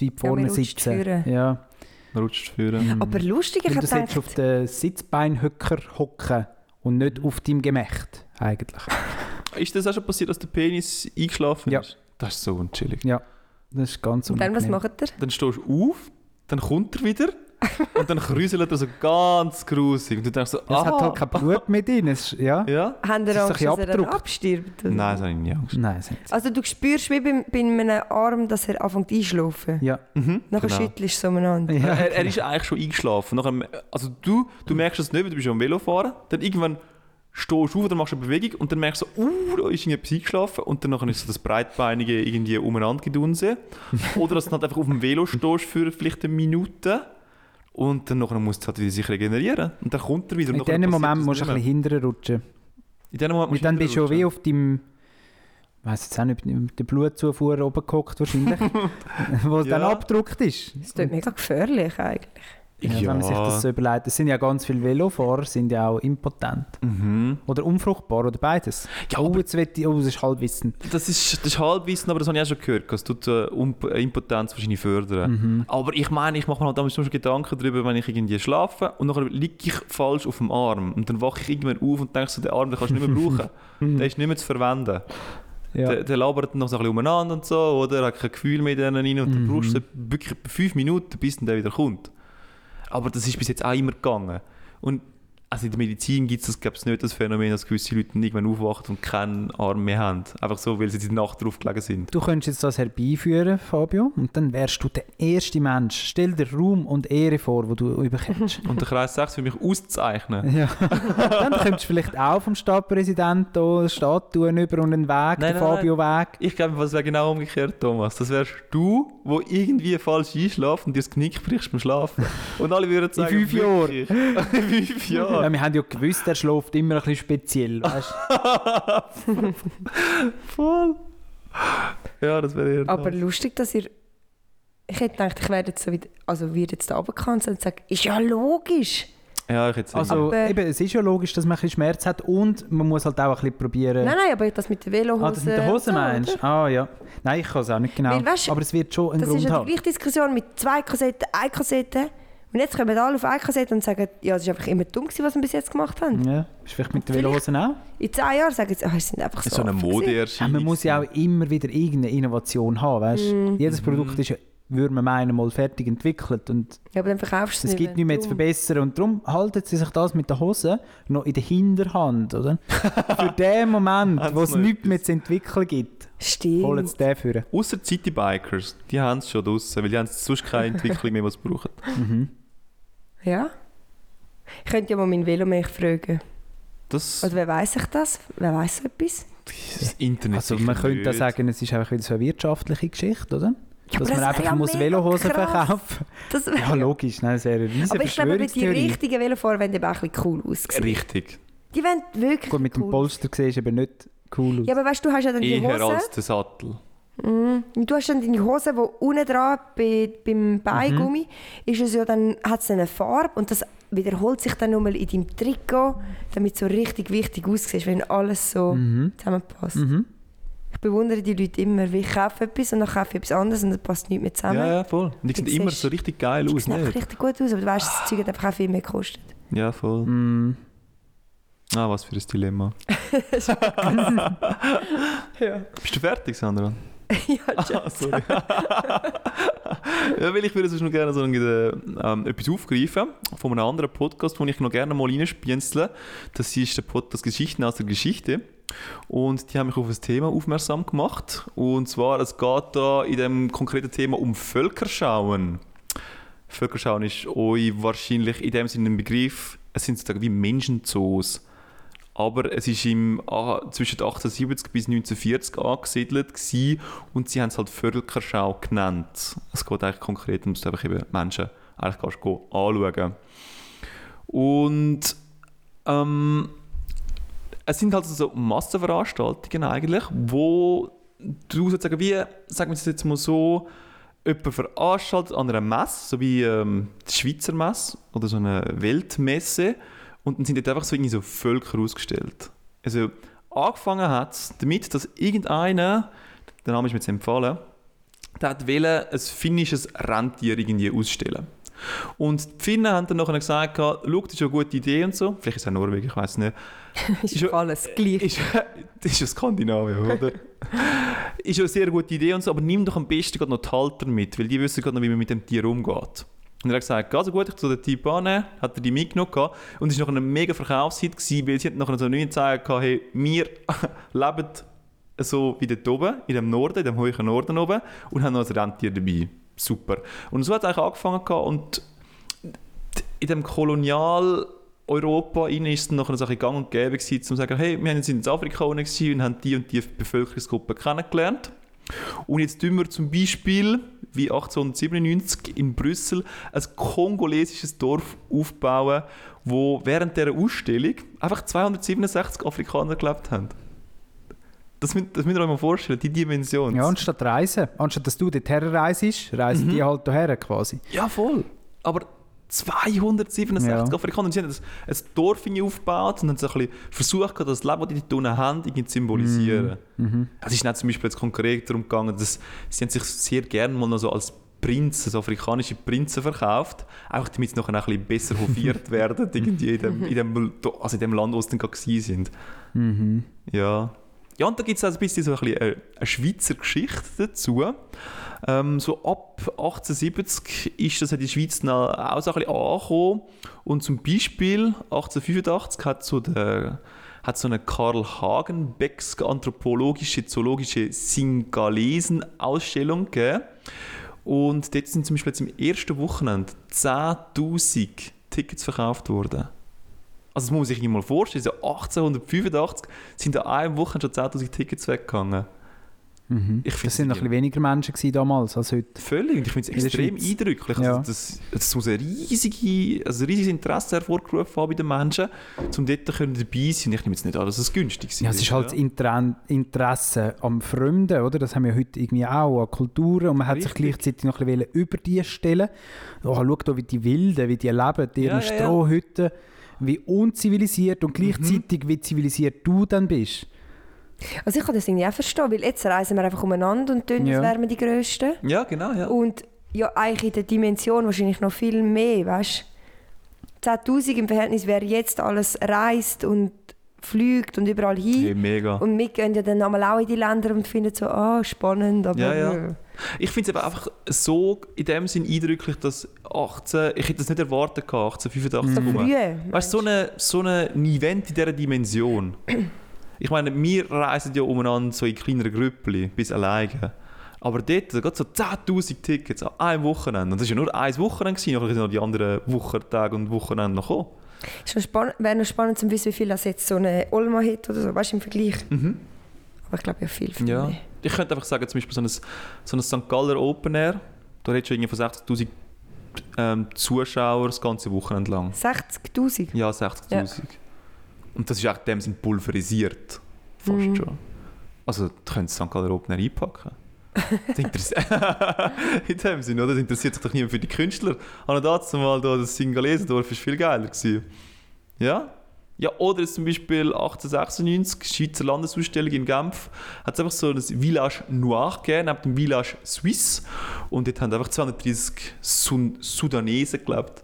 Ja, vorne rutscht sitzen. führen. Ja. Man rutscht führen. Aber lustig, ich Und habe du solltest auf gedacht, den Sitzbeinhöcker hocken und nicht auf deinem Gemächt, eigentlich. Ist das auch schon passiert, dass der Penis eingeschlafen Ja. ist? Das ist so unchillig. Ja, das ist ganz und dann, was unangenehm. macht ihr? Dann stehst du auf, dann kommt er wieder und dann kräuselt er so ganz grusig. Und du denkst so, Es hat ah. halt kein Blut mit drin. Es ist, ja? Ja? Haben Es ihr ein Angst, dass er dann abgedruckt. abstirbt? oder? Nein, das habe ich nie Angst. Nein, es ist Also du spürst wie bei, bei einem Arm, dass er anfängt einschlafen. Ja. Mhm, Nachher genau. schüttelst du so umeinander. ja. er, er ist eigentlich schon eingeschlafen. Nachher, also du, du merkst es nicht, weil du bist am Velofahren. Dann irgendwann stehst du auf, dann machst du eine Bewegung und dann merkst du, so, uh, da ist irgendetwas eingeschlafen. Und dann nachher ist so das breitbeinige irgendwie umeinander gedunsen. Oder dass du halt einfach auf dem Velo stehst für vielleicht eine Minute. Und dann nachher musst du halt wieder sich regenerieren. Und dann kommt er wieder. In diesem Moment musst du ein bisschen hinterher rutschen. In dem Moment Und dann bist du schon wie wieder auf deinem, ich weiß jetzt auch nicht, mit der Blutzufuhr oben gehockt wahrscheinlich, wo es dann Ja. abgedruckt ist. Das ist mega gefährlich eigentlich. Ja, Wenn man sich das so überlegt. Es sind ja ganz viele Velofahrer, sind ja auch impotent. Mhm. Oder unfruchtbar oder beides. Ja, oh, jetzt will ich, oh, das ist Halbwissen. Das ist, das ist Halbwissen, aber das habe ich auch schon gehört. Das tut äh, Um- Impotenz wahrscheinlich fördern. Mhm. Aber ich meine, ich mache mir halt damals schon Gedanken darüber, wenn ich irgendwie schlafe und dann liege ich falsch auf dem Arm. Und dann wache ich irgendwann auf und denke so, den Arm den kannst du nicht mehr brauchen. der ist nicht mehr zu verwenden. Ja. Der, der labert noch so ein bisschen umeinander und so, oder? Hat kein Gefühl mehr denen rein. Und dann Mhm. brauchst du wirklich fünf Minuten, bis dann der wieder kommt. Aber das ist bis jetzt auch immer gegangen. Und also in der Medizin gibt es das, glaube ich, nicht das Phänomen, dass gewisse Leute irgendwann aufwachen und keinen Arm mehr haben. Einfach so, weil sie die Nacht drauf gelegen sind. Du könntest jetzt das herbeiführen, Fabio, und dann wärst du der erste Mensch. Stell dir Ruhm und Ehre vor, wo du überkommst. Und der Kreis 6 für mich auszuzeichnen. ja. dann könntest du vielleicht auch vom Stadtpräsidenten eine Statue über und einen Weg, Nein, den Fabio-Weg. Ich glaube, es wäre genau umgekehrt, Thomas. Das wärst du, wo irgendwie falsch einschlaft und dir das Knick brichst beim Schlafen. Und alle würden sagen, fünf Jahren. In fünf Jahren. Ja, wir haben ja gewusst, er schläft immer ein bisschen speziell. Weißt? Voll. Ja, das wäre eher Aber das. lustig, dass ihr... Ich hätte gedacht, ich werde jetzt so wieder... Also wir jetzt da runtergekanzelt und sagen, ist ja logisch. Ja, ich hätte Also Aber- eben, es ist ja logisch, dass man ein bisschen Schmerz hat und man muss halt auch ein bisschen probieren... Nein, nein, aber das mit der Velohose. Ah, das mit der Hose meinst du? Ah ja. Nein, ich kann es auch nicht genau. Weil, weisst du, aber es wird schon Das Grund ist ja die haben. gleiche Diskussion mit zwei Kassetten, eine Kassette. Und jetzt kommen alle auf eine Kassette und sagen, ja, es ist einfach immer dumm gewesen, was wir bis jetzt gemacht haben. Ja, ist vielleicht mit Vielleicht- Velohosen auch? In zehn Jahren sagen sie, ah, es sind einfach so so eine gewesen. Ja, Modeerscheinung. man muss ja auch immer wieder irgendeine Innovation haben, weißt? Mhm. Jedes Produkt ist ja, würde man meinen, mal fertig entwickelt und Ja, aber dann verkaufst du es es gibt nichts mehr zu verbessern und darum halten sie sich das mit der Hose noch in der Hinterhand, oder? Für den Moment, wo es nichts mehr zu entwickeln gibt, Stimmt. holen sie den für. Außer Citybikers, die haben es schon draussen, weil die haben sonst keine Entwicklung mehr, was sie brauchen. Mhm. Ja. Ich könnte ja mal meinen Velomech fragen. Das, Oder wer weiß ich das? Wer weiß so etwas? das Internet Also man könnte da sagen, es ist einfach wieder so eine wirtschaftliche Geschichte, oder? Ja, Dass aber man das einfach ja muss Velohosen verkaufen Das Ja, logisch, nein, das wäre eine riesige aber ich glaube, die richtigen Velofahrer wollen eben auch ein bisschen cool aussehen. Richtig. Die wollen wirklich Gut, mit dem cool Polster siehst du eben nicht cool aus. Ja, aber weißt du, du hast ja dann die Eher Hose. als der Sattel. Und Du hast dann deine Hose, die unten dran bei, beim Beingummi Mhm. ist es ja dann, hat es eine Farbe und das wiederholt sich dann nochmal in deinem Trikot, damit es so richtig wichtig aussieht, wenn alles so Mhm. zusammenpasst. Mhm. Ich bewundere die Leute immer, weil ich kaufe etwas und dann kaufe ich etwas anderes und dann passt nichts mehr zusammen. Ja, ja, voll. Und die sehen immer so richtig geil Das aus, sieht einfach nicht? richtig gut aus, aber du weißt, das Zeug hat einfach auch viel mehr gekostet. Ja, voll. Mm. Ah, was für ein Dilemma. Ja. Bist du fertig, Sandra? ja, Ah, sorry. ja, weil ich würde sonst noch gerne so eine, ähm, etwas aufgreifen von einem anderen Podcast, den ich noch gerne mal reinspienzle. Das ist der Podcast Geschichten aus der Geschichte. Und die haben mich auf ein Thema aufmerksam gemacht. Und zwar, es geht da in dem konkreten Thema um Völkerschauen. Völkerschauen ist euch wahrscheinlich in dem Sinne ein Begriff, es sind sozusagen wie Menschenzoos. Aber es ist im, ah, zwischen 1870 bis 1940 angesiedelt gewesen, und sie haben es halt Völkerschau genannt. Es geht eigentlich konkret um, du einfach eben Menschen eigentlich kannst gehen, anschauen. Und ähm, es sind halt so Massenveranstaltungen eigentlich, wo du sozusagen wie, sagen wir es jetzt mal so, jemand veranstaltet an einer Messe, so wie ähm, die Schweizer Messe oder so eine Weltmesse, und dann sind dort einfach so, irgendwie so Völker ausgestellt. Also angefangen hat es damit, dass irgendeiner, der Name ist mir jetzt empfohlen, der hat wollte ein finnisches Rentier irgendwie ausstellen. Und die Finnen haben dann nachher gesagt, schau, das ist eine gute Idee und so. Vielleicht ist es auch Norwegen, ich weiß nicht. ist schon- alles gleich. Ist, das ist ja Skandinavien, oder? ist ja eine sehr gute Idee und so, aber nimm doch am besten gerade noch die Halter mit, weil die wissen gerade noch, wie man mit dem Tier umgeht. Und er hat gesagt, also gut, ich tu den Typ annehmen, hat er die mitgenommen und es war noch ein mega Verkaufshit, gewesen, weil sie hat nachher so nicht gesagt, hey, wir leben so wie dort oben, in dem Norden, in dem hohen Norden oben und haben noch ein Rentier dabei. Super. Und so hat es eigentlich angefangen und in dem Kolonial Europa innen ist es nachher so ein bisschen gang und gäbe um zu sagen, hey, wir sind in Afrika und haben die und die Bevölkerungsgruppe kennengelernt. Und jetzt tun wir zum Beispiel, wie 1897 in Brüssel, ein kongolesisches Dorf aufbauen, wo während dieser Ausstellung einfach 267 Afrikaner gelebt haben. Das, müsst- das müsst ihr euch mal vorstellen, die Dimension. Ja, anstatt reisen, anstatt dass du dorthin reist, reisen Mhm. die halt hierher quasi. Ja, voll. Aber 267 Ja. Afrikaner. Und sie haben ein, ein Dorf aufgebaut und haben so ein bisschen versucht, das Leben, das die dort unten haben, irgendwie zu symbolisieren. Mhm. Es ist nicht zum Beispiel jetzt konkret darum gegangen, dass sie haben sich sehr gerne mal noch so als Prinzen, so afrikanische Prinzen verkauft, einfach damit sie nachher ein bisschen besser hofiert werden, irgendwie in dem, in dem, also in dem Land, wo sie dann gerade sind. Mhm. Ja. Ja, und da gibt es also ein bisschen so ein bisschen eine, Schweizer Geschichte dazu. Ähm, so ab 1870 ist das in der Schweiz dann auch so ein bisschen angekommen. Und zum Beispiel 1885 hat so der hat so eine Karl Hagenbecks anthropologische, zoologische Singalesen-Ausstellung gegeben. Und dort sind zum Beispiel jetzt im ersten Wochenende 10'000 Tickets verkauft worden. Also das muss man sich mal vorstellen, so 1885 sind an einem Wochenende schon 10'000 Tickets weggegangen. Mhm. Ich das sind noch ein weniger Menschen gewesen damals als heute. Völlig. Und ich finde es extrem eindrücklich. Ja. Also das, das muss ein, riesige, also ein riesiges Interesse hervorgerufen haben bei den Menschen, um dort können dabei sein. Ich nehme jetzt nicht an, dass es günstig ist. Ja, es ist halt Inter Interesse am Fremden, oder? Das haben wir heute irgendwie auch, an Kulturen. Und man hat sich Richtig. gleichzeitig noch ein bisschen über die stellen. Oh, schau da, wie die Wilden, wie die leben, in ihren Ja, ja, ja. Wie unzivilisiert und gleichzeitig wie zivilisiert du dann bist. Also ich kann das irgendwie auch verstehen, weil jetzt reisen wir einfach umeinander und tun, Ja. als wären wir die Grössten. Ja, genau. Ja. Und ja, eigentlich in der Dimension wahrscheinlich noch viel mehr, weißt du? 10'000 im Verhältnis, wer jetzt alles reist und fliegt und überall hin. Hey, mega. Und wir gehen ja dann einmal auch in die Länder und finden so, ah, spannend, aber... Ja, ja. Ich finde es eben einfach so in dem Sinn eindrücklich, dass 18, ich hätte das nicht erwartet gehabt, 1885 So rum. früh. Weißt du, so, eine, so ein Event in dieser Dimension. Ich meine, wir reisen ja umeinander so in kleineren Grüppli, bis alleine. Aber dort, da geht so 10'000 Tickets an einem Wochenende. Und das war ja nur ein Wochenende, gewesen, nachher sind noch die anderen Wochentage und Wochenende noch gekommen. Ist noch spann- Wäre noch spannend zu wissen, wie viel das jetzt so eine Olma hat oder so, weißt du, im Vergleich. Mhm. Aber ich glaube ja viel, viel Ja. mehr. Ich könnte einfach sagen, zum Beispiel so ein, so ein St. Galler Open Air, da redest du irgendwie von 60'000 ähm, Zuschauer das ganze Wochenende lang. 60'000? Ja, 60'000. Und das ist echt in dem Sinn pulverisiert. Fast Mhm. schon. Also, du könntest St. Galler Open Air einpacken. Das interessiert- in dem Sinn, oder? Das interessiert sich doch niemand für die Künstler. Aber dazu mal da, das Singalesendorf ist viel geiler gewesen. Ja? Ja, oder zum Beispiel 1896, Schweizer Landesausstellung in Genf, hat es einfach so ein Village Noir gegeben, neben dem Village Suisse. Und dort haben einfach 230 Sun Sudanesen gelebt.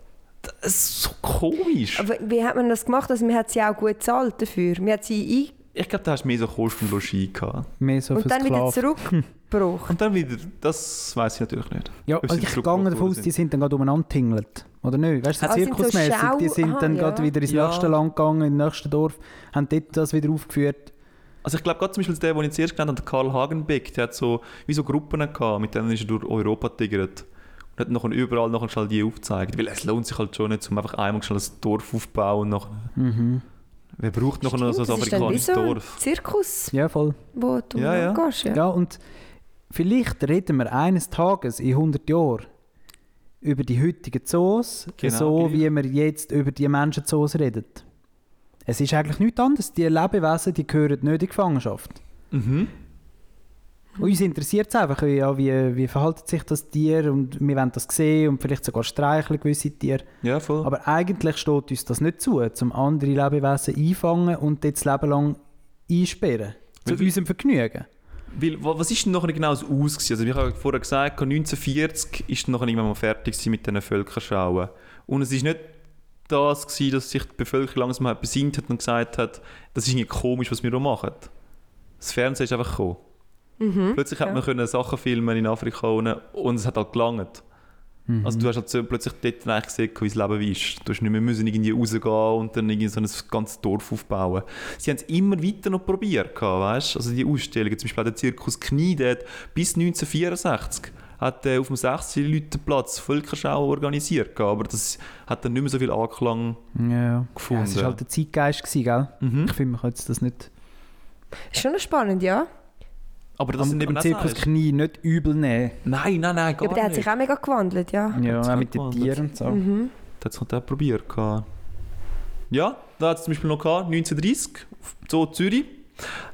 Das ist so komisch. Aber wie hat man das gemacht? Also man hat sie auch gut gezahlt dafür. Man hat sie Ich glaube, da hast du mehr so Kosten und Logis gehabt. Mehr so und dann wieder Sklaven. zurückgebracht. Und dann wieder, das weiß ich natürlich nicht. Ja, also ich gehe davon aus, die sind dann gerade umeinander tingelt. Oder nicht? Weißt du, so Ah, sind so zirkusmäßig, die sind Aha, dann ja. gerade wieder ins Ja. nächste Land gegangen, ins nächste Dorf, haben dort das wieder aufgeführt. Also ich glaube, gerade zum Beispiel der, den ich zuerst genannt habe, der Karl Hagenbeck, der hat so wie so Gruppen gehabt, mit denen ist er durch Europa tigert. Und hat nachher überall nachher schnell die aufgezeigt. Weil es lohnt sich halt schon nicht, um einfach einmal schnell ein Dorf aufzubauen. Und nachher, Mhm. wer braucht noch so ein das ist dann wie afrikanisches so ein Dorf? Zirkus, Ja, voll. wo du Ja, ja. gehst. Ja. Ja, und vielleicht reden wir eines Tages in 100 Jahren über die heutigen Zoos, Genau, so gleich. wie wir jetzt über die Menschenzoos reden. Es ist eigentlich nichts anderes. Die Lebewesen die gehören nicht in die Gefangenschaft. Mhm. Und uns interessiert es einfach, ja, wie, wie verhalten sich das Tier und wir wollen das sehen und vielleicht sogar streicheln gewisse Tiere. Ja, voll. Aber eigentlich steht uns das nicht zu, um andere Lebewesen einfangen und dort das Leben lang einsperren. Zu Weil- unserem Vergnügen. Weil, wa- was ist denn nachher genau das Aus? gewesen? Also ich habe vorher gesagt, 1940 ist nachher irgendwann mal fertig mit diesen Völkerschauen. Und es ist nicht das gewesen, dass sich die Bevölkerung langsam mal besinnt hat und gesagt hat, das ist irgendwie komisch, was wir hier machen. Das Fernsehen ist einfach gekommen. Mhm. Plötzlich hat ja. man können Sachen filmen in Afrika und es hat halt gelangt. Mhm. Also du hast halt so plötzlich dort eigentlich gesehen, wie das Leben ist. Du hast nicht mehr müssen irgendwie rausgehen und dann irgendwie so ein ganzes Dorf aufbauen. Sie haben es immer weiter noch probiert, weißt? Also die Ausstellungen, zum Beispiel auch der Zirkus Knie, der hat bis 1964 hat er auf dem 16 Leutenplatz Völkerschau organisiert, aber das hat dann nicht mehr so viel Anklang Ja, ja. gefunden. es war halt der Zeitgeist, gewesen, gell? mhm. Ich finde, man jetzt das nicht Ist schon noch spannend, ja. Aber das am, sind eben Zirkus Sachen- Knie nicht übel nehmen. Nein, nein, nein, gar ja aber der hat sich auch mega gewandelt, ja. Ja, auch mit den. Tieren und so. Mhm. Das hat es auch probiert. gehabt. Ja, da hat es zum Beispiel noch gehabt, 1930, Zoo Zürich,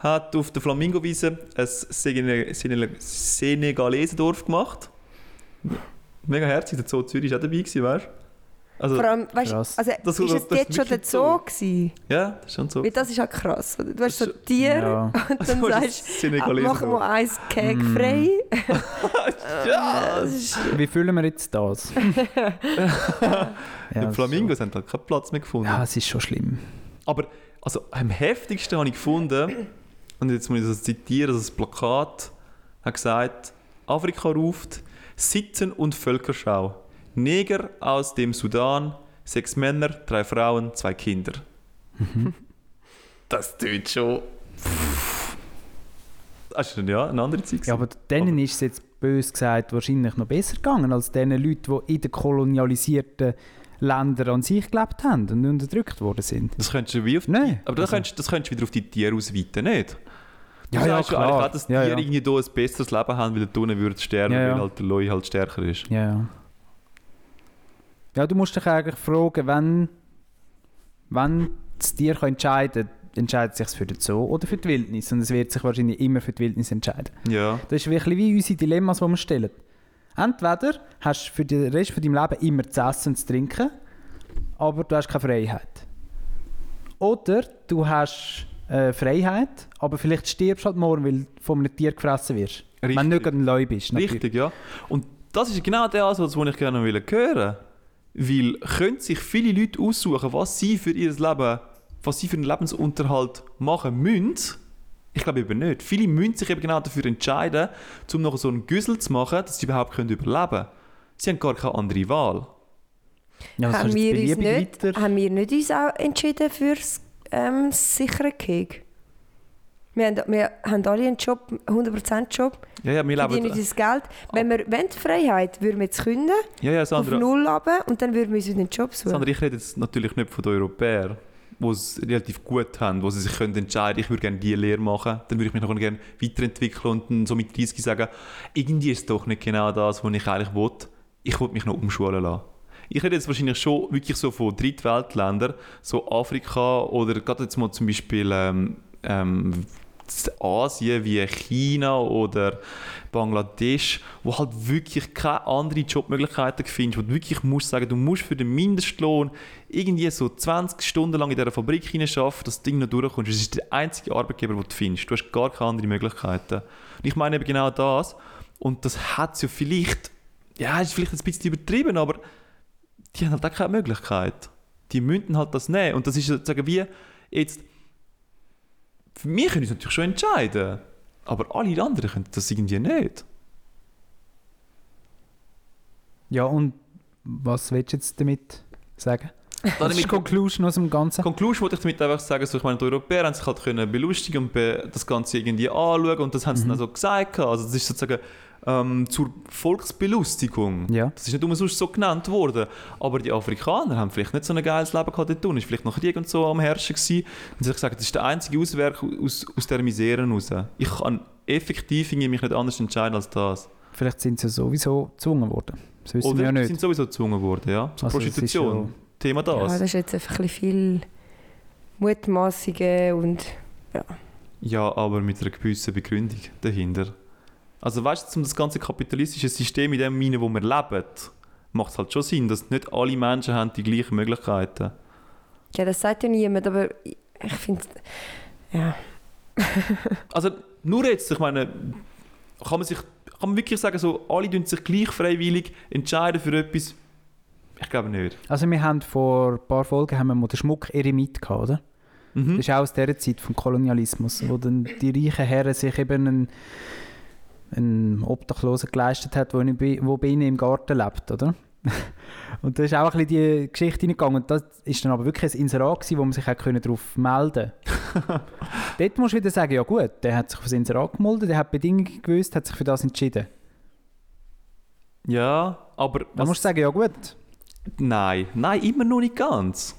hat auf der Flamingo-Wiese ein Sene- Sene- Senegalesendorf gemacht. Mega herzig, der Zoo Zürich war auch dabei, gewesen, weißt du? Also, Vor allem, weißt, Krass. also, Das- ist das- es das jetzt ist schon der Zoo so. gewesen? ja, das ist schon so. Weil das ist halt krass. Du hast so Das Tiere Ja. und dann Das sagst du, machen wir eins Cake Mm. frei. Ja, Das ist, Wie fühlen wir jetzt das? ja, die das Flamingos haben halt keinen Platz mehr gefunden. So. Ja, es ist schon schlimm. Aber also, am heftigsten habe ich gefunden, und jetzt muss ich das zitieren, das Plakat hat gesagt, Afrika ruft, Sitten und Völkerschau. Neger aus dem Sudan, sechs Männer, drei Frauen, zwei Kinder. Das tut schon. Das ist ja, eine andere Zeit. Ja, aber denen Aber- ist es jetzt bös gesagt wahrscheinlich noch besser gegangen als den Leuten, die in den kolonialisierten Ländern an sich gelebt haben und unterdrückt worden sind. das könntest du wie auf Nein. Aber das, Also- könntest, das könntest du wieder auf die Tiere ausweiten, nicht? Du Ja, ja, sagst ja eigentlich klar. auch, dass Ja, Tiere ja. irgendwie hier ein besseres Leben haben, weil der unten würde sterben, Ja, ja. weil halt der Leu halt stärker ist. Ja, ja. Ja, du musst dich eigentlich fragen, wenn, wenn das Tier kann entscheiden kann, entscheidet es sich für den Zoo oder für die Wildnis. Und es wird sich wahrscheinlich immer für die Wildnis entscheiden. Ja. Das ist wirklich wie unsere Dilemmas, die wir stellen. Entweder hast du für den Rest von deinem Leben immer zu essen und zu trinken, aber du hast keine Freiheit. Oder du hast äh, Freiheit, aber vielleicht stirbst du halt morgen, weil du von einem Tier gefressen wirst. Wenn du nicht gerade ein Leu bist. natürlich. Richtig, ja. Und das ist genau Ansatz, den ich gerne will hören Weil können sich viele Leute aussuchen, was sie für ihr Leben, was sie für einen Lebensunterhalt machen müssen. Ich glaube eben nicht. Viele müssen sich eben genau dafür entscheiden, um noch so einen Güssel zu machen, dass sie überhaupt können überleben können. Sie haben gar keine andere Wahl. Ja, das haben, wir uns nicht, weiter- haben wir nicht uns auch entschieden für das ähm, sichere Gehege? Wir haben, wir haben alle einen Job, 100% Job, Ja, ja, wir leben. unser Geld. Wenn wir wollen, die Freiheit, würden wir jetzt künden, Ja, ja, auf Sandra. null runter und dann würden wir uns einen Job suchen. Sandra, ich rede jetzt natürlich nicht von den Europäern, die es relativ gut haben, wo sie sich können entscheiden ich würde gerne diese Lehre machen, dann würde ich mich noch gerne weiterentwickeln und dann so mit 30 sagen, irgendwie ist es doch nicht genau das, was ich eigentlich will. Ich will mich noch umschulen lassen. Ich rede jetzt wahrscheinlich schon wirklich so von Drittweltländern, so Afrika oder gerade jetzt mal zum Beispiel ähm, ähm, Asien wie China oder Bangladesch, wo halt wirklich keine anderen Jobmöglichkeiten findest, wo du wirklich musst sagen, du musst für den Mindestlohn irgendwie so 20 Stunden lang in dieser Fabrik hineinschaffen, dass das Ding noch durchkommst. Das ist der einzige Arbeitgeber, den du findest. Du hast gar keine anderen Möglichkeiten. Und ich meine eben genau das. Und das hat es ja vielleicht, ja, ist vielleicht ein bisschen übertrieben, aber die haben halt auch keine Möglichkeit. Die müssen halt das nehmen. Und das ist sozusagen wie jetzt, wir können uns natürlich schon entscheiden, aber alle anderen können das irgendwie nicht. Ja, und was willst du jetzt damit sagen? Was ist die Conclusion aus dem Ganzen? Conclusion wollte ich damit einfach sagen, so, ich meine, die Europäer haben sich halt können belustigen und das Ganze irgendwie anschauen und das haben sie Mhm. dann so gesagt. Also das ist sozusagen ähm, zur Volksbelustigung. Ja. Das ist nicht umsonst so genannt worden. Aber die Afrikaner haben vielleicht nicht so ein geiles Leben gehabt dort unten. Es war vielleicht noch Krieg und so am Herrschen gewesen. Und sie haben gesagt, das ist der einzige Ausweg aus, aus dieser Misere raus. Ich kann effektiv irgendwie mich nicht anders entscheiden als das. Vielleicht sind sie sowieso gezwungen worden. Das wissen wir Oder ja sie nicht. sind sowieso gezwungen worden, ja. Zur Also es ist Prostitution. ja- Thema das. Ja, das ist jetzt einfach ein bisschen viel Mutmaßungen und Ja, aber mit einer gewissen Begründung dahinter. Also weißt du, um das ganze kapitalistische System in dem Mine, wo wir leben, macht es halt schon Sinn, dass nicht alle Menschen haben die gleichen Möglichkeiten. ja, das sagt ja niemand, aber ich finde, ja. Also nur jetzt, ich meine, kann man sich, kann man wirklich sagen, so alle tun sich gleich freiwillig entscheiden für etwas? Ich glaube nicht. Also wir haben vor ein paar Folgen haben wir mal den Schmuck Eremit gehabt, oder? Mhm. Das ist auch aus dieser Zeit vom Kolonialismus, wo dann die reichen Herren sich eben einen, einen Obdachlosen geleistet hat, der bei, wo bei ihnen im Garten lebt, oder? Und da ist auch ein bisschen die Geschichte hineingegangen. Und das ist dann aber wirklich ein Inserat gewesen, wo man sich auch können darauf melden konnte. Dort musst du wieder sagen, ja gut, der hat sich für das Inserat gemeldet, der hat Bedingungen gewusst, hat sich für das entschieden. Ja, aber Dann musst du sagen, ja gut. Nein, nein, immer noch nicht ganz.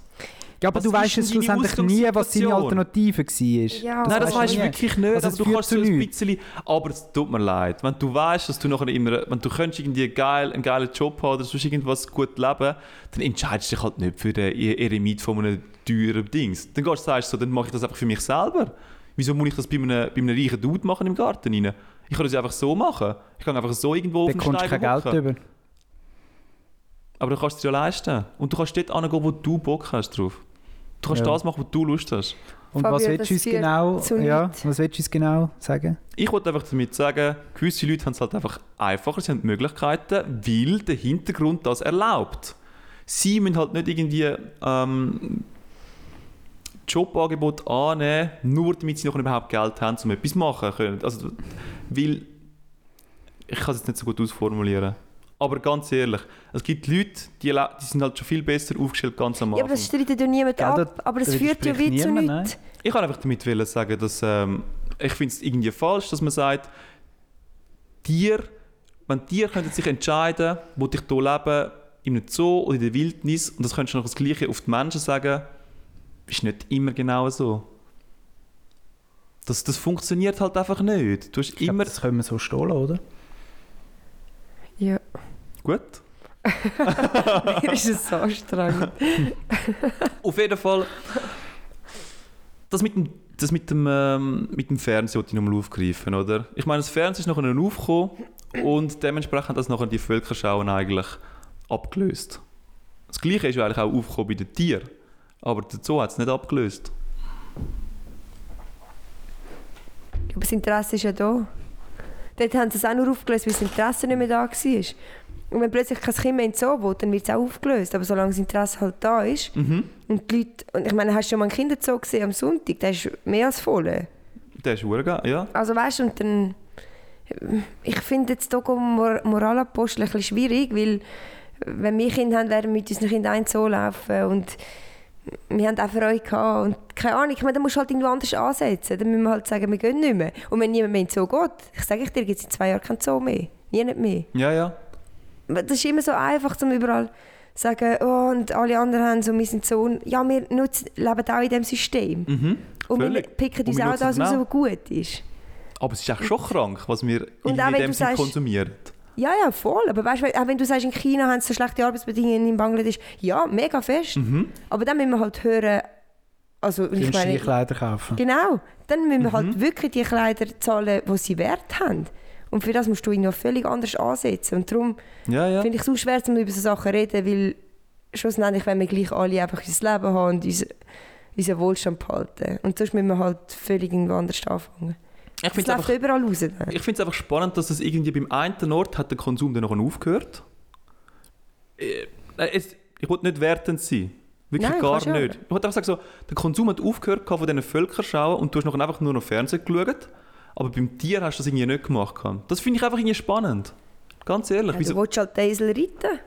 Ja, aber Was du weißt es schlussendlich nie, was seine? Alternative war. Ja, Nein, das weißt du wirklich nicht. Also aber es du kannst so ein nichts. bisschen. Aber es tut mir leid. Wenn du weißt, dass du nachher immer. Wenn du könntest irgendwie geil, einen geilen Job haben oder sonst irgendwas gut leben, dann entscheidest du dich halt nicht für den Eremit von einem teuren Dings. Dann gehst du sagst so, dann mache ich das einfach für mich selber. Wieso muss ich das bei einem, bei einem reichen Dude machen im Garten rein? Ich kann das ja einfach so machen. Ich kann einfach so irgendwo auf Dann kommst du Stein kein Geld über. Aber du kannst es dir ja leisten. Und du kannst dort hingehen, wo du Bock hast drauf. Du kannst Ja. das machen, wo du Lust hast. Und Fabio, was willst du uns genau, ja, was willst du uns genau sagen? Ich wollte einfach damit sagen, gewisse Leute haben es halt einfach einfacher, sie haben die Möglichkeiten, weil der Hintergrund das erlaubt. Sie müssen halt nicht irgendwie ähm, Jobangebot annehmen, nur damit sie noch überhaupt Geld haben, um etwas machen können. Also, weil, ich kann es jetzt nicht so gut ausformulieren, aber ganz ehrlich, es gibt Leute, die, die sind halt schon viel besser aufgestellt ganz am ja, Anfang. aber das streitet ja niemand ab. Aber es führt ja wie zu nichts. Ich kann einfach damit wollen sagen, dass ähm, ich finde es irgendwie falsch, dass man sagt, Tier, wenn Tiere könnten sich entscheiden, wo ich hier lebe, in einem Zoo oder in der Wildnis, und das könntest du noch das Gleiche auf die Menschen sagen, ist nicht immer genau so. Das, das funktioniert halt einfach nicht. Du hast Ich glaub, immer... das können wir so stehen, oder? Ja, Gut. mir ist es so anstrengend. Auf jeden Fall... Das mit dem, das mit dem, ähm, mit dem Fernsehen wollte ich nochmal aufgreifen, oder? Ich meine, das Fernsehen ist nachher aufgekommen und dementsprechend hat das nachher die Völkerschauen eigentlich abgelöst. Das Gleiche ist ja eigentlich auch aufgekommen bei den Tieren. Aber der Zoo hat es nicht abgelöst. Aber das Interesse ist ja da. Dort haben sie es auch nur aufgelöst, weil das Interesse nicht mehr da war. Und wenn plötzlich kein Kind mehr in den Zoo will, dann wird es auch aufgelöst. Aber solange das Interesse halt da ist Mhm. und die Leute... Und ich meine, hast du schon mal einen Kinderzoo gesehen am Sonntag? Der ist mehr als voll. Der ist geil, ja. Also weißt du, und dann... Ich finde jetzt hier Mor Moralapostel ein bisschen schwierig, weil wenn wir Kinder haben, werden wir mit unseren Kindern ein Zoo laufen und wir haben auch Freude gehabt und keine Ahnung, ich meine, dann musst du halt irgendwo anders ansetzen. Dann müssen wir halt sagen, wir gehen nicht mehr. Und wenn niemand mehr in den Zoo geht, ich sage ich dir, gibt es in zwei Jahren keinen Zoo mehr. Nie nicht mehr. Ja, ja. Das ist immer so einfach, um überall zu sagen, oh, und alle anderen haben so, wir sind so... Ja, wir nutzen, leben auch in diesem System. Mhm. Und wir Völlig. picken Und uns wir auch das raus, auch. was gut ist. Aber es ist echt schon krank, was wir auch in dem Sinn konsumieren. Ja, ja, voll. Aber weißt, wenn- auch wenn du sagst, in China haben sie so schlechte Arbeitsbedingungen in Bangladesch, ja, mega fest. Mhm. Aber dann müssen wir halt hören, also ich Ich meine, Kleider kaufen. genau, dann müssen wir Mhm. halt wirklich die Kleider zahlen, die sie wert haben. Und für das musst du ihn noch völlig anders ansetzen. Und darum Ja, ja. finde ich es so schwer, um über so Sachen zu reden, weil schlussendlich wollen wir gleich alle einfach unser Leben haben und unser, unseren Wohlstand behalten. Und sonst müssen wir halt völlig irgendwo anders anfangen. Ich Es finde es läuft einfach, überall raus. Dann. ich find's einfach spannend, dass es irgendwie beim einen Ort hat der Konsum dann noch aufgehört. Äh, nein, es, ich wollte nicht wertend sein. Wirklich Nein, gar nicht. Ich wollte einfach sagen, so, der Konsum hat aufgehört von diesen Völkerschauen und du hast nachher einfach nur noch Fernsehen geschaut. Aber beim Tier hast du das irgendwie nicht gemacht. gehabt. Das finde ich einfach irgendwie spannend. Ganz ehrlich. Ja, Wieso- du willst halt den Esel reiten.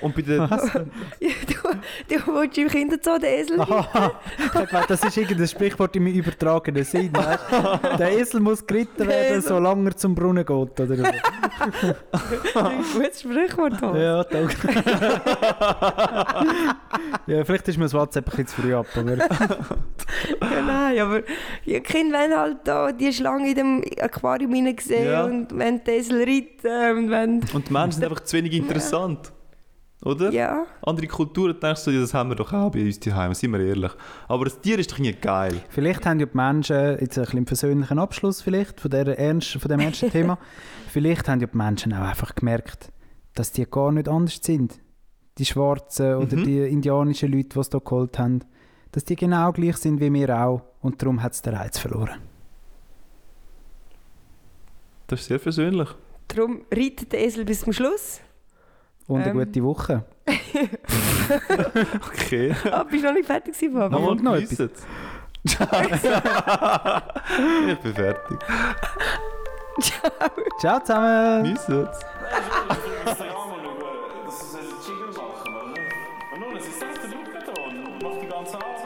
Und bei den, Ja, du, willst im Kinderzoo den Esel reiten. Aha, ich glaube, das ist irgendein Sprichwort im übertragenen Sinn. Weißt? Der Esel muss geritten werden, solange er zum Brunnen geht. Oder? Ein gutes Sprichwort. Thomas. ja, danke. ja, vielleicht ist mir das WhatsApp ein bisschen zu früh ab. Aber Ja, nein, aber ja, die Kinder wollen halt da die Schlange in dem Aquarium sehen Ja. und wenn den Esel reiten und wenn... und die Menschen sind einfach zu wenig interessant. Oder? Ja, Andere Kulturen denkst du, ja, das haben wir doch auch bei uns daheim, sind wir ehrlich. Aber das Tier ist doch irgendwie geil. vielleicht haben ja die Menschen, jetzt ein bisschen im persönlichen Abschluss vielleicht, von, der ernst, von dem ernsten Thema, vielleicht haben ja die Menschen auch einfach gemerkt, dass die gar nicht anders sind. Die Schwarzen oder Mhm. die indianischen Leute, die es hier geholt haben, dass die genau gleich sind wie wir auch. Und darum hat es den Reiz verloren. Das ist sehr persönlich. darum reitet der Esel bis zum Schluss. Und eine Ähm. gute Woche. Okay. Ah, bist du noch nicht fertig gewesen, Papa? Noch- Nochmal noch geniessen. ich bin fertig. Ciao zusammen! Geniessen. Instagram und schauen, dass sie einen Jingle machen, oder? Und nun, setzt den Luke da und macht die ganze Arbeit.